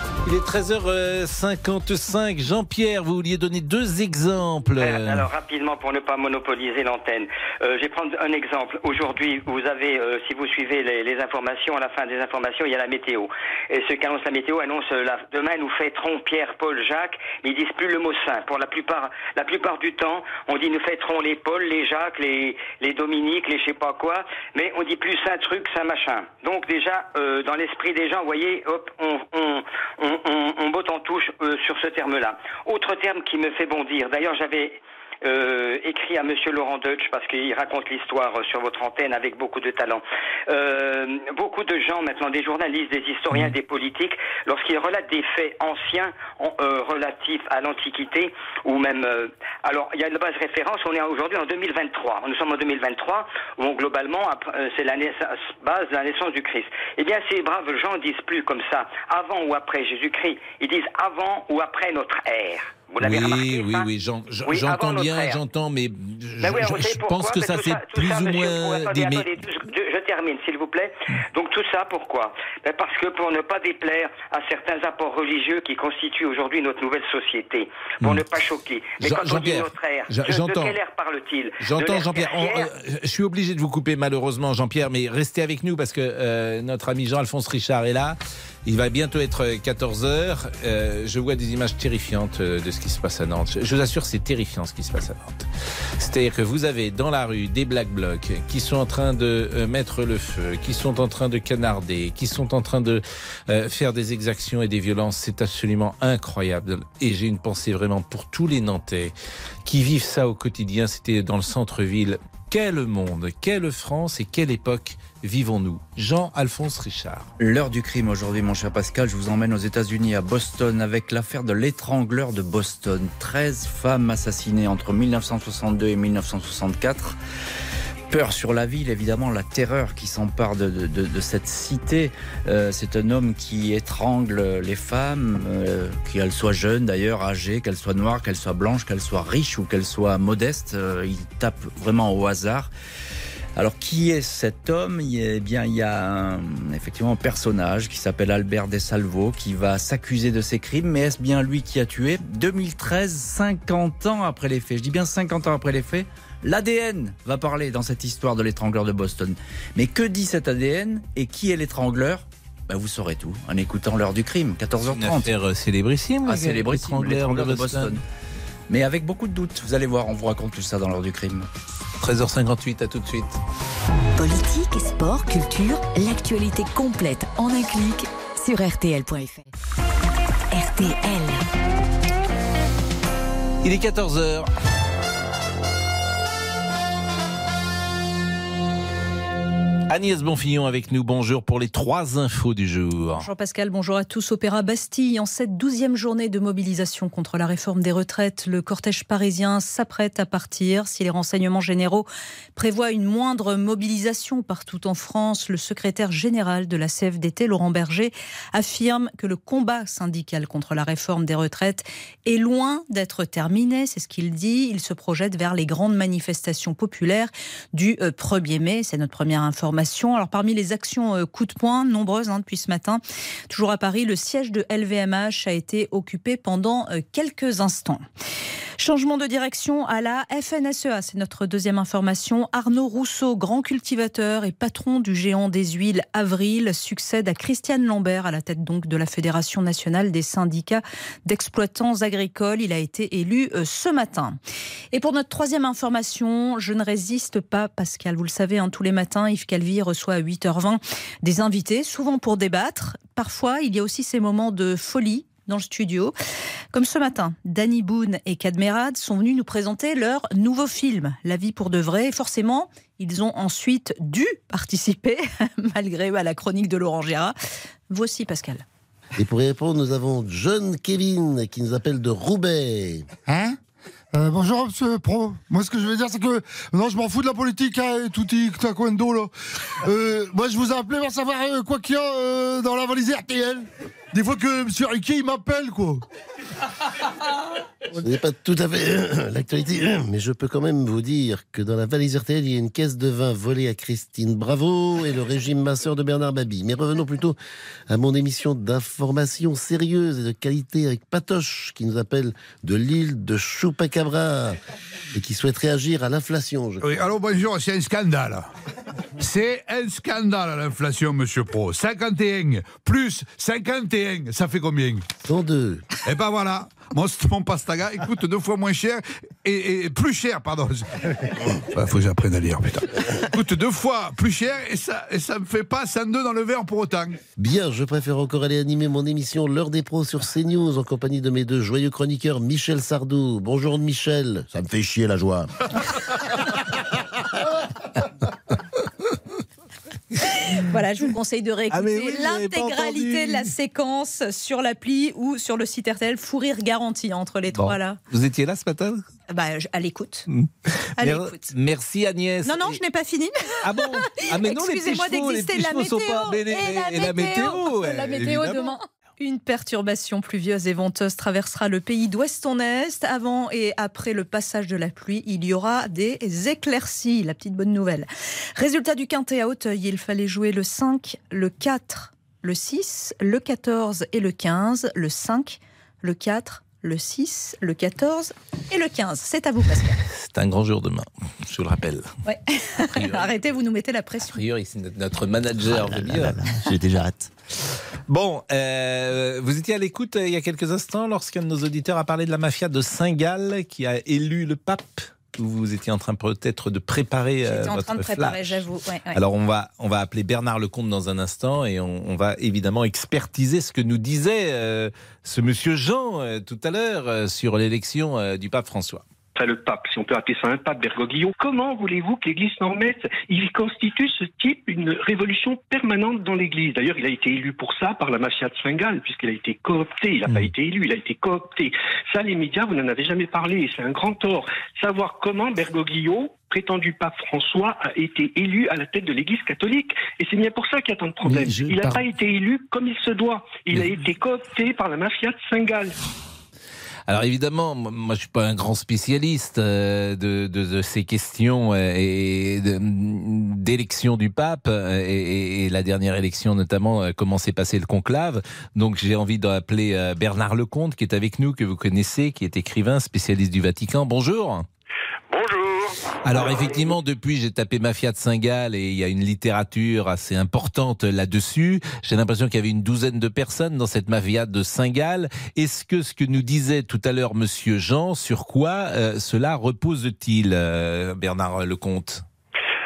Il est 13h55. Jean-Pierre, vous vouliez donner deux exemples. Euh, Alors rapidement pour ne pas monopoliser l'antenne, euh, je vais prendre un exemple. Aujourd'hui, vous avez, euh, si vous suivez les, informations, à la fin des informations, il y a la météo. Et ce qu'annonce la météo annonce euh, la, demain nous fêterons Pierre, Paul, Jacques, mais ils disent plus le mot saint. Pour la plupart, la plupart du temps, on dit nous fêterons les Paul, les Jacques, les, les Dominique, les je sais pas quoi, mais on dit plus saint truc, saint machin. Donc déjà, dans l'esprit des gens, vous voyez, hop, on, on, on, on, on botte en touche euh, sur ce terme-là. Autre terme qui me fait bondir. D'ailleurs, j'avais euh, écrit à Monsieur Laurent Deutsch parce qu'il raconte l'histoire euh, sur votre antenne avec beaucoup de talent. Euh, beaucoup de gens maintenant, des journalistes, des historiens, des politiques, lorsqu'ils relatent des faits anciens en- euh, relatifs à l'Antiquité ou même, euh, alors il y a une base référence. On est aujourd'hui en 2023. Nous sommes en 2023 où globalement c'est la base de la naissance du Christ. Eh bien, ces braves gens disent plus comme ça, avant ou après Jésus-Christ. Ils disent avant ou après notre ère. Vous l'avez oui, remarqué oui, oui, j'en- j'en- Oui, j'entends bien, j'entends, mais je, Ben oui, je- pense que Ben ça c'est plus ça, ou monsieur moins attendez, des... mais- attendez, je, je termine, s'il vous plaît. Donc tout ça, pourquoi Ben Parce que pour ne pas déplaire à certains apports religieux qui constituent aujourd'hui notre nouvelle société, pour Hmm. ne pas choquer. Mais Jean- quand on dit notre ère, Jean- de, j'entends. quelle ère parle-t-il J'entends Jean-Pierre. Euh, je suis obligé de vous couper malheureusement Jean-Pierre, mais restez avec nous parce que euh, notre ami Jean-Alphonse Richard est là. Il va bientôt être 14h. je vois des images terrifiantes euh, de ce qui se passe à Nantes. Je, je vous assure, c'est terrifiant ce qui se passe à Nantes. C'est-à-dire que vous avez dans la rue des black blocs qui sont en train de euh, mettre le feu, qui sont en train de canarder, qui sont en train de euh, faire des exactions et des violences. C'est absolument incroyable. Et j'ai une pensée vraiment pour tous les Nantais qui vivent ça au quotidien. C'était dans le centre-ville. Quel monde, quelle France et quelle époque vivons-nous? Jean-Alphonse Richard. L'heure du crime aujourd'hui, mon cher Pascal. Je vous emmène aux États-Unis, à Boston, avec l'affaire de l'étrangleur de Boston. 13 femmes assassinées entre 1962 et 1964. Peur sur la ville, évidemment, la terreur qui s'empare de, de- de- cette cité. Euh, c'est un homme qui étrangle les femmes, euh, qu'elles soient jeunes d'ailleurs, âgées, qu'elles soient noires, qu'elles soient blanches, qu'elles soient riches ou qu'elles soient modestes. Euh, il tape vraiment au hasard. Alors, qui est cet homme? Eh bien, il y a un- effectivement un personnage qui s'appelle Albert Desalvo qui va s'accuser de ces crimes. Mais est-ce bien lui qui a tué? 2013, 50 ans après les faits. Je dis bien 50 ans après les faits. L'ADN va parler dans cette histoire de l'étrangleur de Boston. Mais que dit cet ADN et qui est l'étrangleur? Ben, Vous saurez tout en écoutant l'heure du crime, 14h30. Une affaire euh, célébrissime. Ah, célébrissime, l'étrangleur de Boston. Mais avec beaucoup de doutes. Vous allez voir, on vous raconte tout ça dans l'heure du crime. 13h58, à tout de suite. Politique, sport, culture, l'actualité complète en un clic sur rtl.fr. RTL. Il est 14h. Agnès Bonfillon avec nous, bonjour pour les trois infos du jour. Bonjour Pascal, bonjour à tous. Opéra Bastille, en cette douzième journée de mobilisation contre la réforme des retraites, le cortège parisien s'apprête à partir. Si les renseignements généraux prévoient une moindre mobilisation partout en France, le secrétaire général de la CFDT, Laurent Berger, affirme que le combat syndical contre la réforme des retraites est loin d'être terminé. C'est ce qu'il dit. Il se projette vers les grandes manifestations populaires du euh, 1er mai. C'est notre première information. Alors parmi les actions euh, coup de poing, nombreuses hein, depuis ce matin, toujours à Paris, le siège de LVMH a été occupé pendant euh, quelques instants. Changement de direction à la FNSEA, c'est notre deuxième information. Arnaud Rousseau, grand cultivateur et patron du géant des huiles Avril, succède à Christiane Lambert à la tête donc de la Fédération nationale des syndicats d'exploitants agricoles. Il a été élu euh, ce matin. Et pour notre troisième information, je ne résiste pas, Pascal. Vous le savez, hein, tous les matins, Yves Calvi reçoit à 8h20 des invités, souvent pour débattre. Parfois, il y a aussi ces moments de folie dans le studio. Comme ce matin, Danny Boone et Cadmerad sont venus nous présenter leur nouveau film, La vie pour de vrai. Et forcément, ils ont ensuite dû participer, malgré la chronique de Laurent Gérard. Voici Pascal. Et pour y répondre, nous avons John Kevin qui nous appelle de Roubaix. Hein? Euh, bonjour, monsieur Pro. Moi, ce que je veux dire, c'est que non, je m'en fous de la politique hein, et tout taekwondo là. Euh, moi, je vous ai appelé pour savoir euh, quoi qu'il y a euh, dans la valise RTL. Des fois que monsieur Riquet il m'appelle quoi. Ce n'est pas tout à fait l'actualité, mais je peux quand même vous dire que dans la valise RTL, il y a une caisse de vin volée à Christine Bravo et le régime masseur de Bernard Babi. Mais revenons plutôt à mon émission d'information sérieuse et de qualité avec Patoche, qui nous appelle de l'île de Chupacabra et qui souhaite réagir à l'inflation. Oui, alors bonjour, c'est un scandale. C'est un scandale l'inflation, monsieur Pro. 51 plus 51, ça fait combien? 102. Et ben voilà, mon, mon pastaga, il coûte deux fois moins cher et, et plus cher, pardon. Il faut que j'apprenne à lire, putain. Il coûte deux fois plus cher et ça, et ça me fait pas 102 dans le verre pour autant. Bien, je préfère encore aller animer mon émission L'heure des pros sur CNews en compagnie de mes deux joyeux chroniqueurs Michel Sardou. Bonjour Michel. Ça me fait chier la joie. Voilà, je vous conseille de réécouter Ah, oui, pas l'intégralité de la séquence sur l'appli ou sur le site RTL. Fou rire garanti entre les Bon. trois là. Vous étiez là ce matin? Bah, à l'écoute. Mm. À Mer- l'écoute. Merci Agnès. Non, non, je n'ai pas fini. Ah bon? Ah mais non, Excusez-moi d'exister. La météo. pas- les- et et la météo, ouais, La météo demain. Une perturbation pluvieuse et venteuse traversera le pays d'ouest en est. Avant et après le passage de la pluie, il y aura des éclaircies. La petite bonne nouvelle. Résultat du quintet à Hauteuil, il fallait jouer le 5, le 4, le 6, le 14 et le 15. Le 5, le 4, le 6, le 14 et le 15. C'est à vous, Pascal. C'est un grand jour demain, je vous le rappelle. Ouais. Arrêtez, vous nous mettez la pression. A priori, c'est notre- manager de bien. J'ai déjà hâte. Bon, euh, vous étiez à l'écoute euh, il y a quelques instants lorsqu'un de nos auditeurs a parlé de la mafia de Saint-Gall qui a élu le pape. Vous étiez en train peut-être de préparer euh, J'étais en votre train de préparer, j'avoue. Ouais, ouais. Alors on va on va appeler Bernard Lecomte dans un instant et on, on va évidemment expertiser ce que nous disait euh, ce monsieur Jean euh, tout à l'heure euh, sur l'élection du pape François. Enfin, le pape, si on peut appeler ça un pape, Bergoglio. Comment voulez-vous que l'Église s'en remette Il constitue ce type une révolution permanente dans l'Église? D'ailleurs, il a été élu pour ça par la mafia de Saint-Gall, puisqu'il a été coopté. Il n'a pas été élu, il a été coopté. Ça, les médias, vous n'en avez jamais parlé. et C'est un grand tort. Savoir comment Bergoglio, prétendu pape François, a été élu à la tête de l'Église catholique. Et c'est bien pour ça qu'il y a tant de problèmes. Je Il n'a pas été élu comme il se doit. Il a été coopté par la mafia de Saint-Gall. Alors évidemment, moi je suis pas un grand spécialiste euh, de, ces questions euh, et d'élection du pape euh, et, et- la dernière élection notamment, comment s'est passé le conclave. Donc j'ai envie d'appeler Bernard Lecomte qui est avec nous, que vous connaissez, qui est écrivain, spécialiste du Vatican. Bonjour. Bonjour. Alors effectivement, depuis j'ai tapé Mafia de Saint-Gall et il y a une littérature assez importante là-dessus. J'ai l'impression qu'il y avait une douzaine de personnes dans cette Mafia de Saint-Gall. Est-ce que ce que nous disait tout à l'heure Monsieur Jean, sur quoi euh, cela repose-t-il, euh, Bernard Lecomte?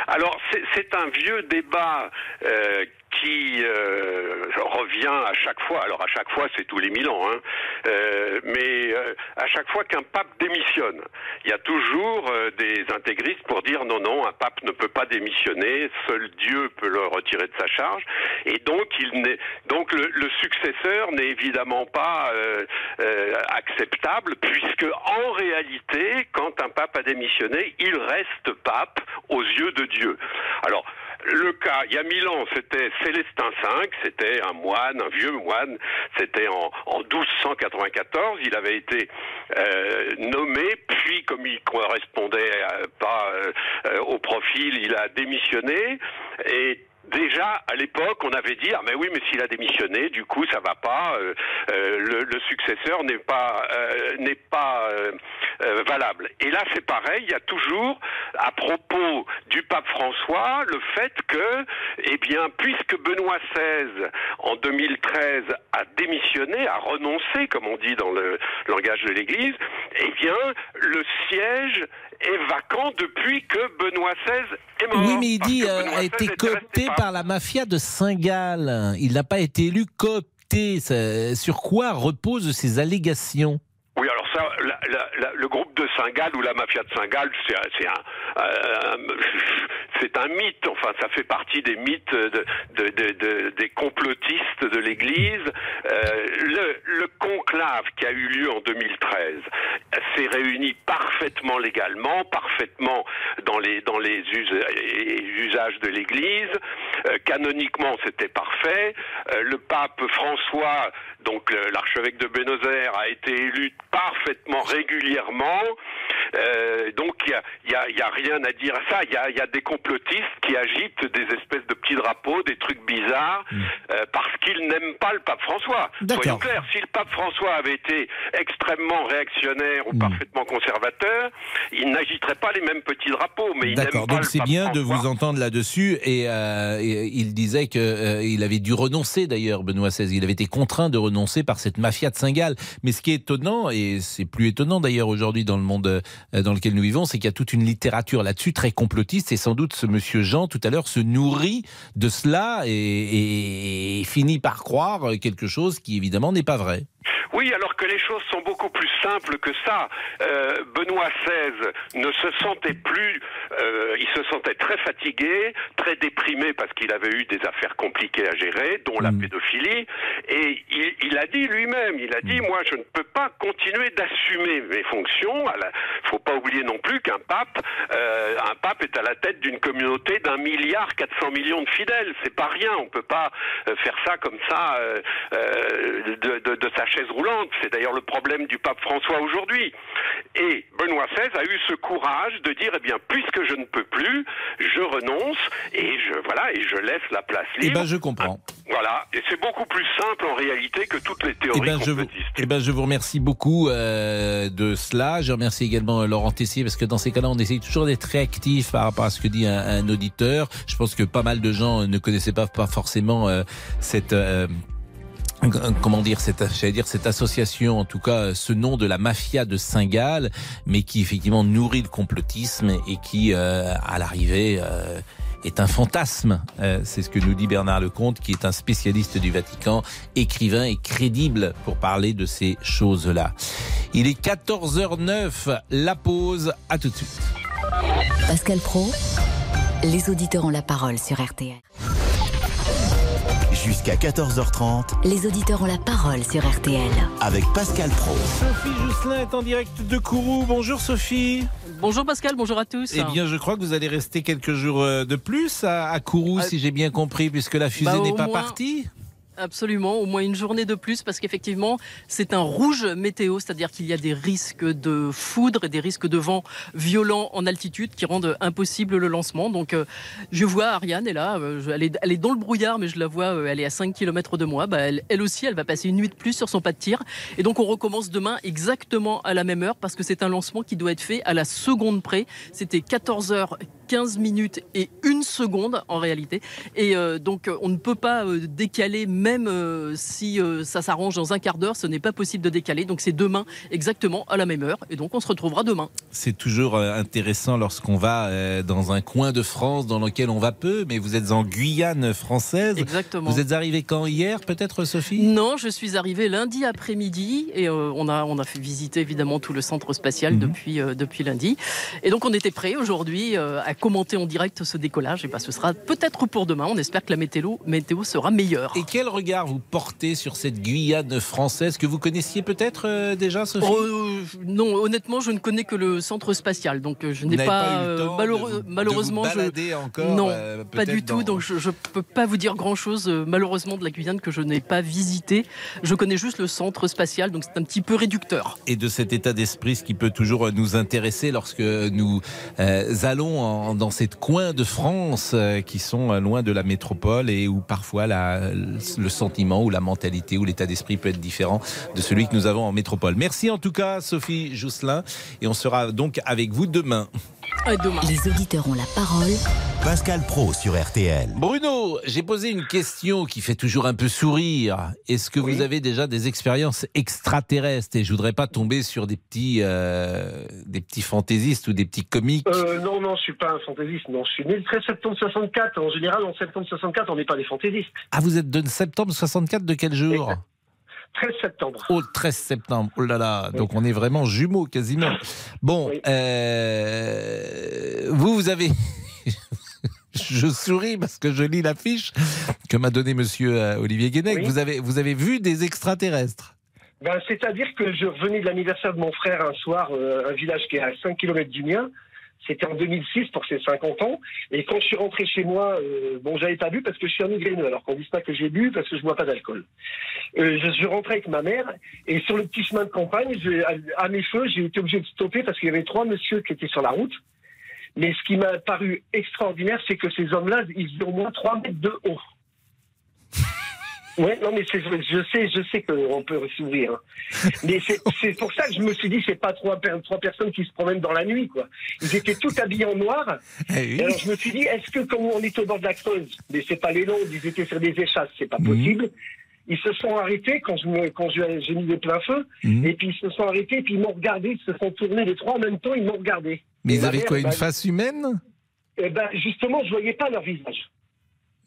Alors, c'est- un vieux débat euh, qui euh, revient à chaque fois. Alors, à chaque fois, c'est tous les mille ans. Hein. Euh, mais euh, à chaque fois qu'un pape démissionne, il y a toujours euh, des intégristes pour dire non, non, un pape ne peut pas démissionner, seul Dieu peut le retirer de sa charge. Et donc, il n'est, donc le, le successeur n'est évidemment pas euh, euh, acceptable, puisque en réalité, quand un pape a démissionné, il reste pape aux yeux de Dieu. Alors, le cas, il y a mille ans, c'était Célestin V, c'était un moine, un vieux moine, c'était en, en 1294, il avait été euh, nommé, puis comme il correspondait euh, pas euh, euh, au profil, il a démissionné, et Déjà, à l'époque, on avait dit ah mais oui, mais s'il a démissionné, du coup, ça va pas. euh, euh, le, successeur n'est pas euh, n'est pas valable. Et là, c'est pareil. Il y a toujours, à propos du pape François, le fait que, eh bien, puisque Benoît XVI en 2013 a démissionné, a renoncé, comme on dit dans le langage de l'Église, eh bien, le siège est vacant depuis que Benoît XVI est mort. Oui, mais il dit euh, a XVI été coopté par la mafia de Saint-Gall. Il n'a pas été élu coopté. Sur quoi reposent ces allégations? Oui, alors ça, le groupe de Saint-Gall ou la mafia de Saint-Gall, c'est un, c'est un, euh, c'est un mythe. Enfin, ça fait partie des mythes de, de- de- de- des complotistes de l'Église. Euh, le, le conclave qui a eu lieu en 2013 s'est réuni parfaitement légalement, parfaitement dans les dans les us- usages de l'Église. Euh, canoniquement, c'était parfait. Euh, le pape François, donc l'archevêque de Buenos Aires, a été élu parfaitement régulièrement. Euh, donc il y a, y, a, y a, rien à dire à ça. Il y a, y a, des complotistes qui agitent des espèces de petits drapeaux, des trucs bizarres, Mm. euh, parce qu'ils n'aiment pas le pape François. Soyons clairs, si le pape François avait été extrêmement réactionnaire ou Mm. parfaitement conservateur, il n'agiterait pas les mêmes petits drapeaux. Mais il D'accord, donc c'est bien de François. vous entendre là-dessus. Et, euh, et il disait qu'il avait dû renoncer d'ailleurs, Benoît XVI. Il avait été contraint de renoncer par cette mafia de Saint-Gall. Mais ce qui est étonnant, et c'est plus étonnant d'ailleurs aujourd'hui dans le monde euh, dans lequel nous vivons, c'est qu'il y a toute une littérature là-dessus très complotiste. Et sans doute ce monsieur Jean, tout à l'heure, se nourrit de cela et, et- et finit par croire quelque chose qui évidemment n'est pas vrai. Oui, alors que les choses sont beaucoup plus simples que ça. Euh, Benoît XVI ne se sentait plus, euh, il se sentait très fatigué, très déprimé parce qu'il avait eu des affaires compliquées à gérer, dont la pédophilie, et il, il a dit lui-même, il a dit, moi je ne peux pas continuer d'assumer mes fonctions. Il faut pas oublier non plus qu'un pape, euh, un pape est à la tête d'une communauté d'un milliard 400 millions de fidèles. C'est pas rien. On peut pas faire ça comme ça de, de- de sa chaise roulante. C'est d'ailleurs le problème du pape François aujourd'hui. Et Benoît XVI a eu ce courage de dire, eh bien, puisque je ne peux plus, je renonce et je voilà et je laisse la place Eh libre. ben, je comprends. Voilà. Et c'est beaucoup plus simple en réalité que toutes les Eh théories ben, je vous, eh ben, je vous remercie beaucoup euh, de cela. Je remercie également euh, Laurent Tessier parce que dans ces cas-là, on essaye toujours d'être réactif par rapport à ce que dit un, un auditeur. Je pense que pas mal de gens ne connaissaient pas, pas forcément euh, cette. euh, comment dire cette dire cette association en tout cas ce nom de la mafia de Saint-Gall mais qui effectivement nourrit le complotisme et qui euh, à l'arrivée euh, est un fantasme. Euh, c'est ce que nous dit Bernard Lecomte, qui est un spécialiste du Vatican, écrivain et crédible pour parler de ces choses-là. Il est 14h09, la pause, à tout de suite. Pascal Pro, les auditeurs ont la parole sur RTL. Jusqu'à 14h30 Les auditeurs ont la parole sur RTL. avec Pascal Pro. Sophie Jousselin est en direct de Kourou. Bonjour Sophie. Bonjour Pascal, bonjour à tous. Eh bien, je crois que vous allez rester quelques jours euh, de plus à, à Kourou, si j'ai bien compris, puisque la fusée Bah, n'est pas moins- partie. Absolument, au moins une journée de plus, parce qu'effectivement, c'est un rouge météo, c'est-à-dire qu'il y a des risques de foudre et des risques de vent violents en altitude qui rendent impossible le lancement. Donc, euh, je vois Ariane est là, euh, elle, est, dans le brouillard, mais je la vois, euh, elle est à 5 km de moi. Bah, elle, aussi, elle va passer une nuit de plus sur son pas de tir. Et donc, on recommence demain exactement à la même heure, parce que c'est un lancement qui doit être fait à la seconde près. C'était 14h. 15 minutes et une seconde en réalité. Et euh, donc euh, on ne peut pas euh, décaler même euh, si ça s'arrange dans un quart d'heure, ce n'est pas possible de décaler. Donc c'est demain exactement à la même heure. Et donc on se retrouvera demain. C'est toujours intéressant lorsqu'on va dans un coin de France dans lequel on va peu, mais vous êtes en Guyane française. Exactement. Vous êtes arrivé quand hier, peut-être, Sophie? Non, je suis arrivé lundi après-midi et on, a, on a fait visiter évidemment tout le centre spatial depuis, euh, depuis lundi. Et donc on était prêt aujourd'hui à commenter en direct ce décollage. Et ben, ce sera peut-être pour demain. On espère que la météo, météo sera meilleure. Et quel regard vous portez sur cette Guyane française que vous connaissiez peut-être euh, déjà, Sophie Euh, non, honnêtement, je ne connais que le centre spatial, donc euh, je n'ai pas, pas eu le euh, temps malheureux- de vous- de malheureusement, vous je- balader encore, non, pas du tout. Donc je, je peux pas vous dire grand chose, malheureusement, de la Guyane que je n'ai pas visité. Je connais juste le centre spatial, donc c'est un petit peu réducteur. et de cet état d'esprit, ce qui peut toujours nous intéresser lorsque nous euh, allons en- dans ces coins de France euh, qui sont euh, loin de la métropole et où parfois le sentiment ou la mentalité ou l'état d'esprit peut être différent de celui que nous avons en métropole. Merci en tout cas Sophie Jousselin et on sera donc avec vous demain. Les auditeurs ont la parole. Pascal Pro sur RTL. Bruno, j'ai posé une question qui fait toujours un peu sourire. Est-ce que vous avez déjà des expériences extraterrestres? Et je voudrais pas tomber sur des petits, euh, des petits fantaisistes ou des petits comiques. Euh, non, non, je suis pas un fantaisiste. Non, je suis né le 13 septembre 64. En général, en septembre 64, on n'est pas des fantaisistes. Ah, vous êtes de septembre 64 de quel jour? 13 septembre. Oh, le 13 septembre. Oh là là. Donc on est vraiment jumeaux quasiment. Bon, euh, vous, vous avez. je souris parce que je lis l'affiche que m'a donné Monsieur euh, Olivier Guénec. Oui. Vous avez, vous avez vu des extraterrestres? Ben, C'est-à-dire que je revenais de l'anniversaire de mon frère un soir, euh, un village qui est à 5 km du mien. C'était en 2006 pour ses 50 ans. Et quand je suis rentré chez moi, euh, bon, j'avais pas bu parce que je suis un migraineux, alors qu'on dise pas que j'ai bu parce que je bois pas d'alcool. Euh, je, je rentrais avec ma mère et sur le petit chemin de campagne, à, mes feux, j'ai été obligé de stopper parce qu'il y avait trois messieurs qui étaient sur la route. Mais ce qui m'a paru extraordinaire, c'est que ces hommes-là, ils faisaient au moins 3 mètres de haut. Ouais, non, mais c'est, je sais, je sais qu'on peut s'ouvrir. hein. Mais c'est, pour ça que je me suis dit, c'est pas trois, trois personnes qui se promènent dans la nuit, quoi. Ils étaient tous habillés en noir. Eh Et alors je me suis dit, est-ce que comme on est au bord de la Creuse, mais c'est pas les Landes, ils étaient sur des échasses, c'est Mhm. pas possible. Ils se sont arrêtés quand je quand j'ai mis des pleins feu, Mhm. et puis ils se sont arrêtés, puis ils m'ont regardé, ils se sont tournés les trois en même temps, ils m'ont regardé. Mais Et ils avaient quoi, une bah, face humaine? Eh ben, justement, je voyais pas leur visage.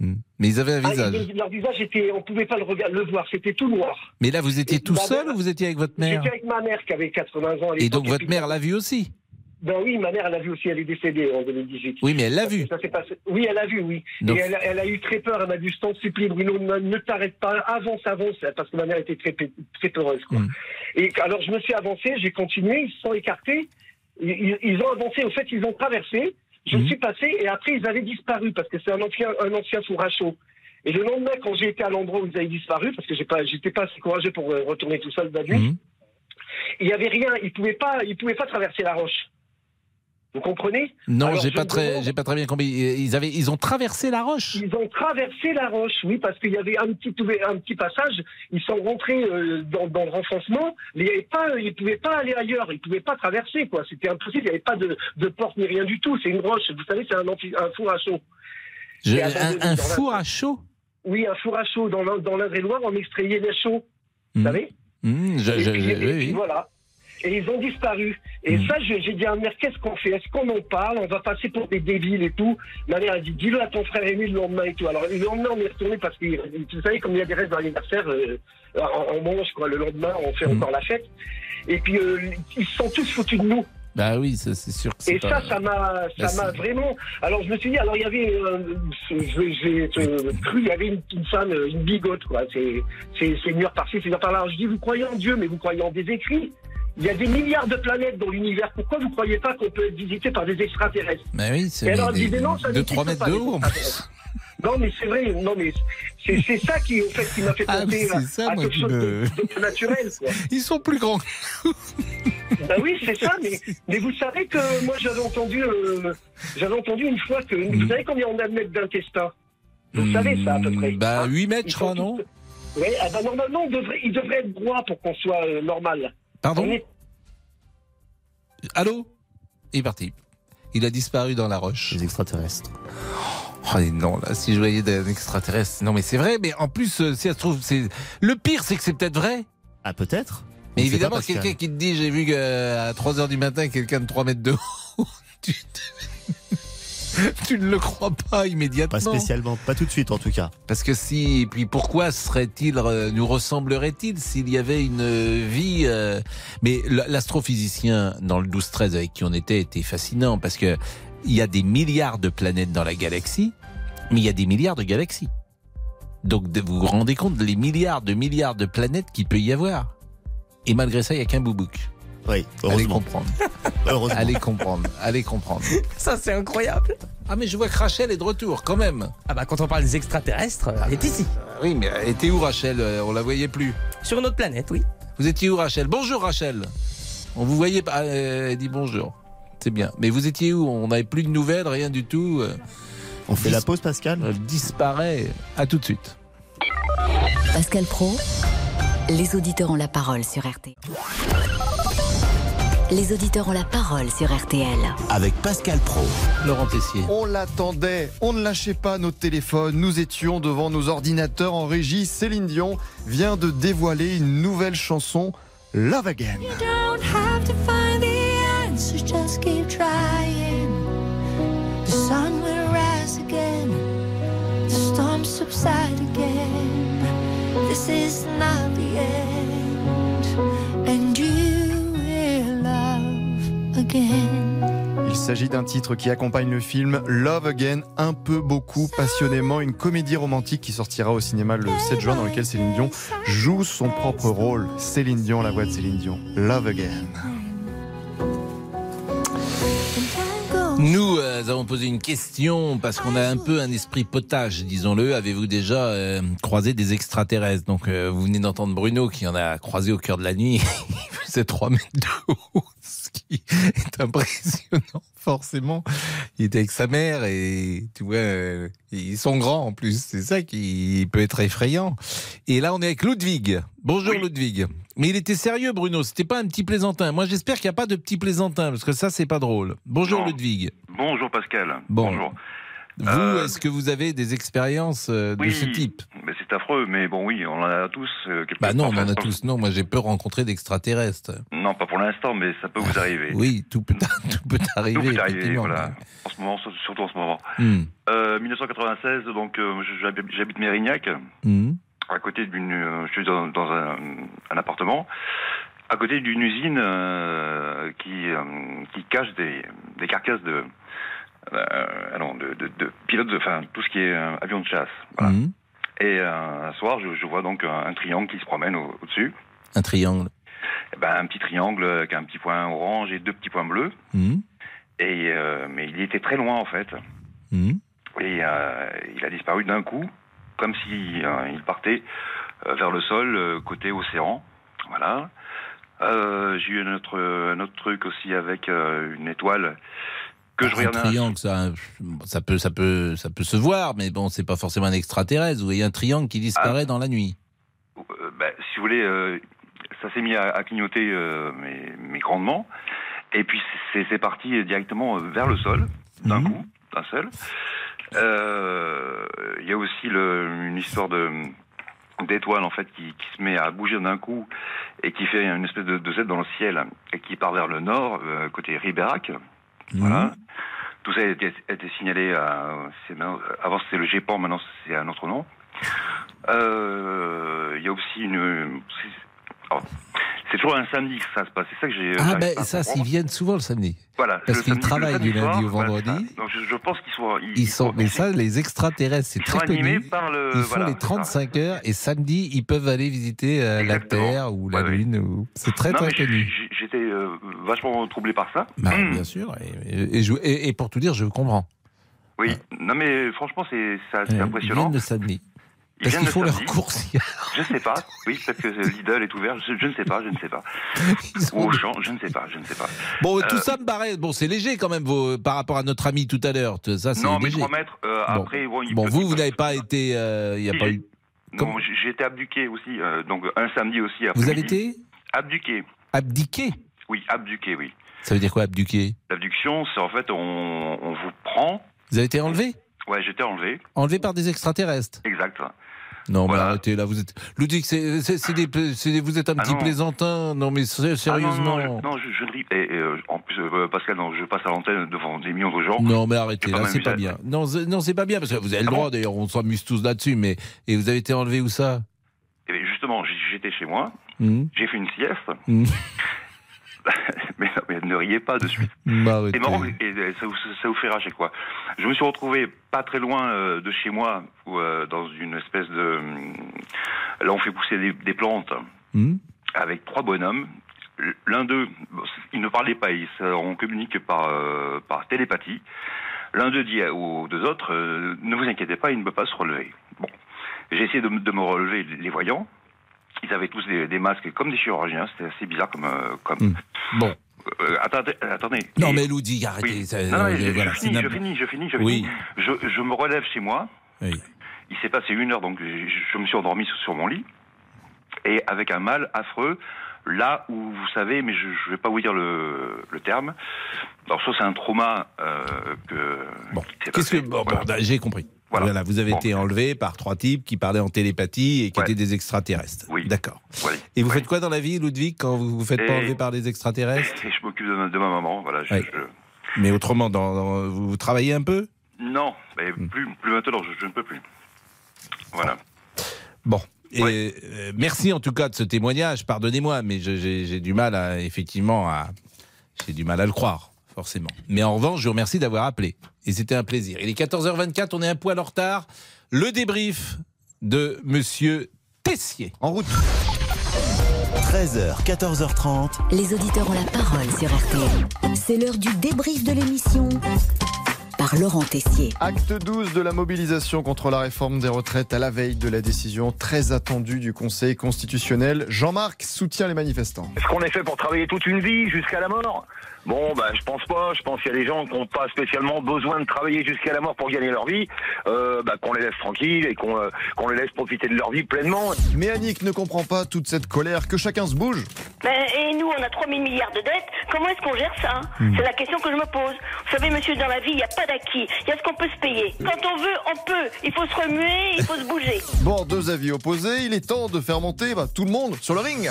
Mais ils avaient un Ah, visage. leur visage était, on pouvait pas le, voir, c'était tout noir. Mais là, vous étiez Et tout seul mère- ou vous étiez avec votre mère? J'étais avec ma mère qui avait 80 ans Et donc votre mère l'a vu aussi? Ben oui, ma mère, elle a vu aussi, elle est décédée en 2018. Oui, mais elle l'a vu. ça passé- Oui, elle a vu, oui. Donc- Et elle, a- elle a eu très peur, elle m'a dit, je t'en supplie, Bruno, ne, ne t'arrête pas, avance, avance, parce que ma mère était très, très peureuse. Quoi. Mm. Et alors, je me suis avancé, j'ai continué, ils se sont écartés, ils- ils ont avancé, au fait, ils ont traversé, je Mm. suis passé, et après, ils avaient disparu, parce que c'est un ancien, un ancien four à chaud. Et le lendemain, quand j'ai été à l'endroit où ils avaient disparu, parce que j'ai pas, j'étais pas assez courageux pour euh, retourner tout seul nuit, Mhm. il y avait rien, ils pouvaient pas, ils pouvaient pas traverser la roche. Vous comprenez? Non, j'ai je pas très, demande- j'ai pas très bien compris. Ils avaient, ils ont traversé la roche. Ils ont traversé la roche, oui, parce qu'il y avait un petit, un petit passage. Ils sont rentrés euh, dans, dans le renfoncement, mais il y avait pas, ils pouvaient pas aller ailleurs, ils pouvaient pas traverser, quoi. C'était impossible. Il n'y avait pas de, de porte ni rien du tout. C'est une roche. Vous savez, c'est un, four à chaud. Je- un, la- four à chaud? Oui, un four à chaud dans l'In- dans l'Indre-et-Loire, on extrayait les chauds. Vous savez? Mmh, je- et, je- puis, je- et oui, oui. voilà. Et ils ont disparu. Et Mm. ça, j'ai dit à ma mère, qu'est-ce qu'on fait? Est-ce qu'on en parle? On va passer pour des débiles et tout. Ma mère a dit, dis-le à ton frère Émile le lendemain et tout. Alors, le lendemain, on est retourné parce que, vous savez, comme il y a des restes d'anniversaire, euh, on, mange, quoi. Le lendemain, on fait Mm. encore la fête. Et puis, euh, ils se sont tous foutus de nous. Bah oui, c'est sûr que Et pas- ça, ça m'a, Bah, ça m'a vraiment. Alors je me suis dit, alors il y avait, euh, j'ai euh, cru, il y avait une, une femme, une bigote, quoi. C'est, c'est, par-ci, c'est heure par-là. Alors je dis, vous croyez en Dieu, mais vous croyez en des écrits. Il y a des milliards de planètes dans l'univers. Pourquoi vous croyez pas qu'on peut être visité par des extraterrestres Bah oui, c'est Et alors, des- elle disait, non, ça de n'existe 3 mètres de haut. en. Non, mais c'est vrai, non, mais c'est, c'est ça qui, au fait, qui m'a fait Ah, mais penser à, c'est ça, à moi, quelque chose me- de, de naturel, quoi. Ils sont plus grands. Bah oui, c'est ça, mais, mais vous savez que moi j'avais entendu, euh, j'avais entendu une fois que Mm. vous savez combien on a de mètres d'intestin? Vous savez ça à peu près Bah, hein 8 mètres, je crois, non? Tous- Oui, ah bah, normalement on devrait, il devrait être droit pour qu'on soit euh, normal. Pardon Allô Il est parti. Il a disparu dans la roche. Les extraterrestres. Oh non, là, si je voyais d'un extraterrestre. Non, mais c'est vrai, mais en plus, euh, si ça se trouve, c'est. Le pire, c'est que c'est peut-être vrai. Ah, peut-être Mais évidemment, quelqu'un qui te dit, j'ai vu qu'à 3h du matin, quelqu'un de 3 mètres de haut, tu, ne le crois pas immédiatement. Pas spécialement, pas tout de suite en tout cas. Parce que si, et puis pourquoi serait-il, euh, nous ressemblerait-il s'il y avait une euh, vie euh, Mais l'astrophysicien dans le 12-13 avec qui on était était fascinant parce que il y a des milliards de planètes dans la galaxie, mais il y a des milliards de galaxies. Donc vous vous rendez compte des milliards de milliards de planètes qu'il peut y avoir. Et malgré ça, il n'y a qu'un boubouk. Oui, Allez heureusement. comprendre. Heureusement. Allez comprendre. Allez comprendre. Ça, c'est incroyable. Ah mais je vois que Rachel est de retour quand même. Ah bah quand on parle des extraterrestres, elle est ici. Oui, mais elle était où Rachel? Euh, On la voyait plus. Sur une autre planète, oui. Vous étiez où Rachel? Bonjour Rachel. On vous voyait pas. euh, Elle dit bonjour. C'est bien. Mais vous étiez où? On n'avait plus de nouvelles, rien du tout. euh, On fait la pause, Pascal? Elle disparaît. À tout de suite. Pascal Pro, les auditeurs ont la parole sur RTL. Les auditeurs ont la parole sur RTL. Avec Pascal Pro. Laurent Tessier. On l'attendait, on ne lâchait pas nos téléphones, nous étions devant nos ordinateurs en régie. Céline Dion vient de dévoiler une nouvelle chanson, Love Again. don't have to find the answers, just keep trying. The sun will rise again, the storm subside again. This is not s'agit d'un titre qui accompagne le film Love Again, un peu beaucoup passionnément, une comédie romantique qui sortira au cinéma le 7 juin dans lequel Céline Dion joue son propre rôle. Céline Dion, la voix de Céline Dion, Love Again. Nous euh, avons posé une question parce qu'on a un peu un esprit potage, disons-le. Avez-vous déjà euh, croisé des extraterrestres? Donc, euh, vous venez d'entendre Bruno qui en a croisé au cœur de la nuit. Il faisait 3 mètres de ce qui est impressionnant, forcément. Il était avec sa mère et tu vois, euh, ils sont grands en plus. C'est ça qui peut être effrayant. Et là, on est avec Ludwig. Bonjour Ludwig. Mais il était sérieux, Bruno. C'était pas un petit plaisantin. Moi, j'espère qu'il n'y a pas de petit plaisantin parce que ça, c'est pas drôle. Bonjour Ludwig. Bonjour Pascal. Bon. Bonjour. Vous, Euh, est-ce que vous avez des expériences euh, de oui, ce type mais c'est affreux, mais bon, oui, on en a tous. euh, Bah non, on en a tous. Non, moi, j'ai peur de rencontrer d'extraterrestres. Non, pas pour l'instant, mais ça peut vous arriver. Oui, tout peut, tout peut arriver. Tout peut arriver, voilà. En ce moment, surtout en ce moment. Hmm. Euh, 1996, donc euh, je- j'habite Mérignac, Hmm. à côté d'une. je suis dans, dans un, un appartement, à côté d'une usine euh, qui euh, qui cache des, des carcasses de. Euh, non, de, de, de- enfin tout ce qui est euh, avion de chasse. Voilà. Hmm. Et euh, un soir, je, je vois donc un, un triangle qui se promène au- au-dessus. Un triangle. Eh ben, un petit triangle avec un petit point orange et deux petits points bleus. Hmm. Et euh, mais il était très loin en fait. Hmm. Et euh, il a disparu d'un coup, comme si euh, il partait euh, vers le sol euh, côté océan. Voilà. Euh, J'ai eu un autre, un autre truc aussi avec euh, une étoile que je un regardais. triangle, ça, ça peut, ça peut, ça peut se voir, mais bon, c'est pas forcément un extraterrestre. Vous voyez un triangle qui disparaît dans la nuit. Euh, ben, si vous voulez, euh, ça s'est mis à, à clignoter, euh, mais, mais grandement. Et puis c'est parti directement vers le sol, d'un coup, d'un seul. Il y a aussi le- une histoire de d'étoile en fait qui, qui se met à bouger d'un coup et qui fait une espèce de, de Z dans le ciel et qui part vers le nord, côté Ribérac. Voilà. Tout ça a été, signalé à. c'est maintenant- Avant c'était le GEPAN, maintenant c'est un autre nom. Euh, Il y a aussi une. oh, C'est toujours un samedi que ça se passe. C'est ça que j'ai. Ah ben ça, ils viennent souvent le samedi. Voilà. Parce qu'ils travaillent du lundi soir, au voilà, vendredi. Donc je, je pense qu'ils sont. Ils, Ils sont, mais ça, les extraterrestres, c'est très connu. par le. Ils font voilà, les c'est ça. 35 heures et samedi, ils peuvent aller visiter euh, la Terre ou la Lune. Ou... C'est très Non, très connu. J'étais euh, vachement troublé par ça. Bah, Bien sûr. Et, et je- et- et pour tout dire, je comprends. Oui. Non mais franchement c'est c'est Euh, Ils impressionnant. viennent le samedi. Parce qu'ils font leurs courses. Je sais pas. Oui, peut-être que Lidl est ouvert. Je, je ne sais pas. Je ne sais pas. Ou Auchan. Je ne sais pas. Je ne sais pas. Bon, tout Euh, ça me paraît. Bon, c'est léger quand même vos- par rapport à notre ami tout à l'heure. Ça, c'est Non, mais léger. 3 mètres. euh, Bon. Après, bon, Bon, peut- vous, vous n'avez pas été. euh, Il n'y a Si, pas eu. Non, j'ai été abduqué aussi. euh, donc un samedi aussi. Vous avez été abduqué abdiqué Oui, abduqué. Oui. Ça veut dire quoi, abduqué L'abduction, c'est en fait on, on vous prend. Vous avez été enlevé Ouais, j'étais enlevé. Enlevé par des extraterrestres Exact. Non, mais arrêtez, là, vous êtes. Ludwig, c'est, c'est, c'est des, c'est des- vous êtes un Ah petit non. plaisantin. Non, mais Ah, sérieusement. non, non, je, non, je, je ne ris. Et, et, euh, en plus, euh, Pascal, non, je passe à l'antenne devant des millions de gens. Non, mais arrêtez, là, c'est pas bien. Non, c'est- non, c'est pas bien, parce que vous avez le Ah droit, bon d'ailleurs, on s'amuse tous là-dessus, mais. Et vous avez été enlevé où ça? Et bien, justement, j'étais chez moi. Hum, J'ai fait une sieste. hum. mais, mais ne riez pas de suite. Bah. C'est marrant, et, ça, vous, ça vous fait rager quoi. Je me suis retrouvé pas très loin euh, de chez moi, euh, dans une espèce de. hum, Là, on fait pousser des, des plantes Hum avec trois bonhommes. L'un d'eux, bon, ils ne parlaient pas, ils, se- on communique par, euh, par télépathie. L'un d'eux dit aux deux autres euh, Ne vous inquiétez pas, il ne peut pas se relever. Bon, j'ai essayé de, me- de me relever les voyants. Ils avaient tous des, des masques comme des chirurgiens, c'était assez bizarre comme. euh, comme... Bon. Euh, attendez, attendez. Non, mais Ludwig, arrêtez. oui. ça- Non, non, euh, je, je voilà, finis, je finis, je finis, je Oui. finis. Je, je me relève chez moi. Oui. Il s'est passé une heure, donc je, me suis endormi sur, sur mon lit. Et avec un mal affreux, là où vous savez, mais je ne vais pas vous dire le, le terme. Alors, soit c'est un trauma euh, que. Bon. Qu'est-ce que. Bon, bon, j'ai compris. Voilà. vous avez Bon. été enlevé par trois types qui parlaient en télépathie et qui étaient des extraterrestres. Oui. D'accord. Oui. Et vous faites quoi dans la vie, Ludwig, quand vous vous faites pas enlever par des extraterrestres Et je m'occupe de, ma- de ma maman. Voilà, je- Ouais. je- Mais autrement, dans, dans- vous, vous travaillez un peu? Non, mais Hmm. plus, plus maintenant, je, je ne peux plus. Voilà. Bon. Et euh, merci en tout cas de ce témoignage. Pardonnez-moi, mais j'ai du mal à effectivement à j'ai du mal à le croire forcément. Mais en revanche, je vous remercie d'avoir appelé et c'était un plaisir. Il est 14h24, on est un poil en retard. Le débrief de Monsieur Tessier. En route. 13h, 14h30. Les auditeurs ont la parole sur RTL. C'est l'heure du débrief de l'émission par Laurent Tessier. Acte 12 de la mobilisation contre la réforme des retraites à la veille de la décision très attendue du Conseil constitutionnel. Jean-Marc soutient les manifestants. Est-ce qu'on est fait pour travailler toute une vie jusqu'à la mort? Bon, ben, je pense pas. Je pense qu'il y a des gens qui n'ont pas spécialement besoin de travailler jusqu'à la mort pour gagner leur vie. Euh, bah, qu'on les laisse tranquilles et qu'on euh, qu'on les laisse profiter de leur vie pleinement. Mais Annick ne comprend pas toute cette colère, que chacun se bouge. Ben, et nous, on a 3 000 milliards de dettes. Comment est-ce qu'on gère ça Hmm. C'est la question que je me pose. Vous savez, monsieur, dans la vie, il n'y a pas d'acquis. Il y a ce qu'on peut se payer. Quand on veut, on peut. Il faut se remuer, il faut se bouger. Bon, deux avis opposés, il est temps de faire monter bah, tout le monde sur le ring.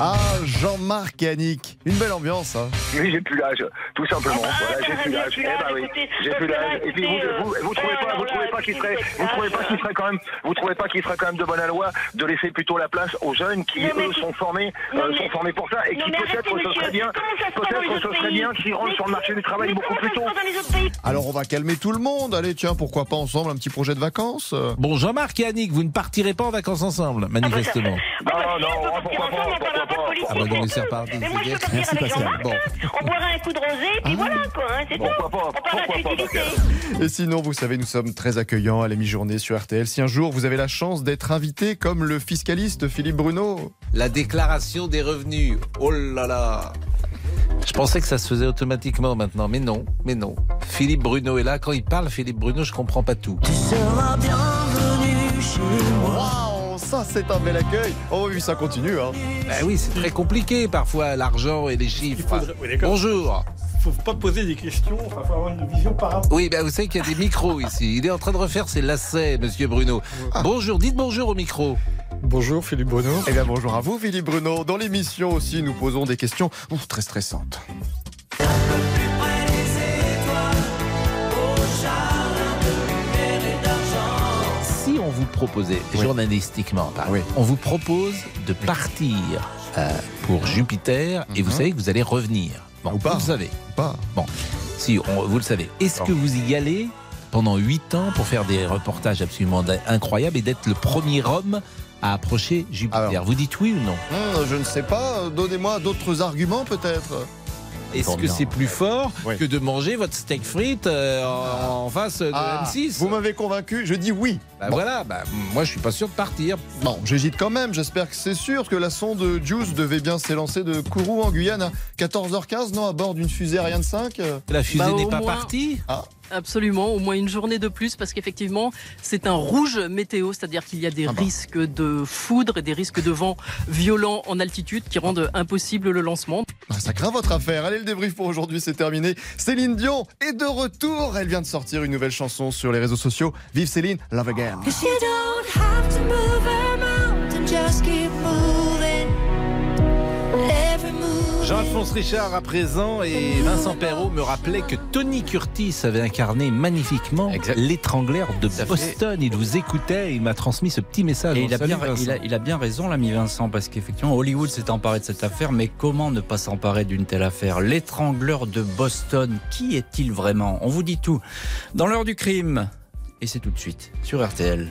Ah, Jean-Marc et Annick, une belle ambiance. Hein. Oui, j'ai plus l'âge, tout simplement. Ah bah, voilà, j'ai plus l'âge. Eh ben oui, j'ai plus l'âge. Et puis vous, vous, vous trouvez pas, vous trouvez pas qu'il serait, vous trouvez pas qu'il serait quand même, vous trouvez pas qu'il serait quand même de bonne loi de laisser plutôt la place aux jeunes qui eux sont formés, euh, sont formés pour ça et qui peut-être ce serait bien, peut-être ce serait bien qu'ils rentrent sur le marché du travail beaucoup plus tôt. Alors on va calmer tout le monde. Allez, tiens, pourquoi pas ensemble un petit projet de vacances euh. Bon, Jean-Marc et Annick, vous ne partirez pas en vacances ensemble, manifestement. Non, non, pourquoi pas, pas. Ah bah non, mais c'est reparti. Mais moi, je peux Merci partir avec Pascal. Jean-Marc. Bon. On boira un coup de rosé, Ah. puis voilà, quoi. hein, c'est tout. On parle d'activité. Et sinon, vous savez, nous sommes très accueillants à la mi-journée sur RTL. Si un jour vous avez la chance d'être invité comme le fiscaliste Philippe Bruno. La déclaration des revenus. Oh là là. Je pensais que ça se faisait automatiquement maintenant, mais non, mais non. Philippe Bruno est là. Quand il parle, Philippe Bruno, je comprends pas tout. seras bienvenue chez moi. Waouh, ça c'est un bel accueil. Oh oui, ça continue. Hein. Bah oui, c'est très compliqué parfois, l'argent et les chiffres. Bonjour. faut pas poser des questions, il faut avoir une vision par rapport. Oui, bah vous savez qu'il y a des micros ici. Il est en train de refaire ses lacets, monsieur Bruno. Bonjour, dites bonjour au micro. Bonjour Philippe Bruno. Eh bien bonjour à vous Philippe Bruno. Dans l'émission aussi, nous posons des questions ouf, très stressantes. Vous proposait, journalistiquement, on vous propose de partir euh, pour Jupiter et vous savez que vous allez revenir. Bon, vous le savez. Pas. Bon, si on- vous le savez. Est-ce que vous y allez pendant 8 ans pour faire des reportages absolument incroyables et d'être le premier homme à approcher Jupiter? Vous dites oui ou non? Hum, je ne sais pas. Donnez-moi d'autres arguments peut-être. Est-ce que c'est plus fort que de manger votre steak frites euh, en, en face de Ah, M6 Vous m'avez convaincu. Je dis oui. Bah voilà. Bah, moi, je suis pas sûr de partir. Bon, j'hésite quand même. J'espère que c'est sûr que la sonde Juice devait bien s'élancer de Kourou en Guyane à 14h15, non, à bord d'une fusée Ariane 5. La fusée Bah, n'est pas moins- partie? Ah. Absolument, au moins une journée de plus, parce qu'effectivement, c'est un rouge météo, c'est-à-dire qu'il y a des Ah bah. risques de foudre et des risques de vent violents en altitude qui rendent impossible le lancement. Ah, ça craint votre affaire. Allez, le débrief pour aujourd'hui, c'est terminé. Céline Dion est de retour. Elle vient de sortir une nouvelle chanson sur les réseaux sociaux. Vive Céline, Love Again. Just keep moving. Jean-Alphonse Richard à présent et Vincent Perrault me rappelait que Tony Curtis avait incarné magnifiquement l'étrangleur de Boston. Il vous écoutait et il m'a transmis ce petit message. Et il a, bien, Vincent. il, a, il a bien raison, l'ami Vincent, parce qu'effectivement, Hollywood s'est emparé de cette affaire, mais comment ne pas s'emparer d'une telle affaire? L'étrangleur de Boston, qui est-il vraiment? On vous dit tout dans l'heure du crime. Et c'est tout de suite sur RTL.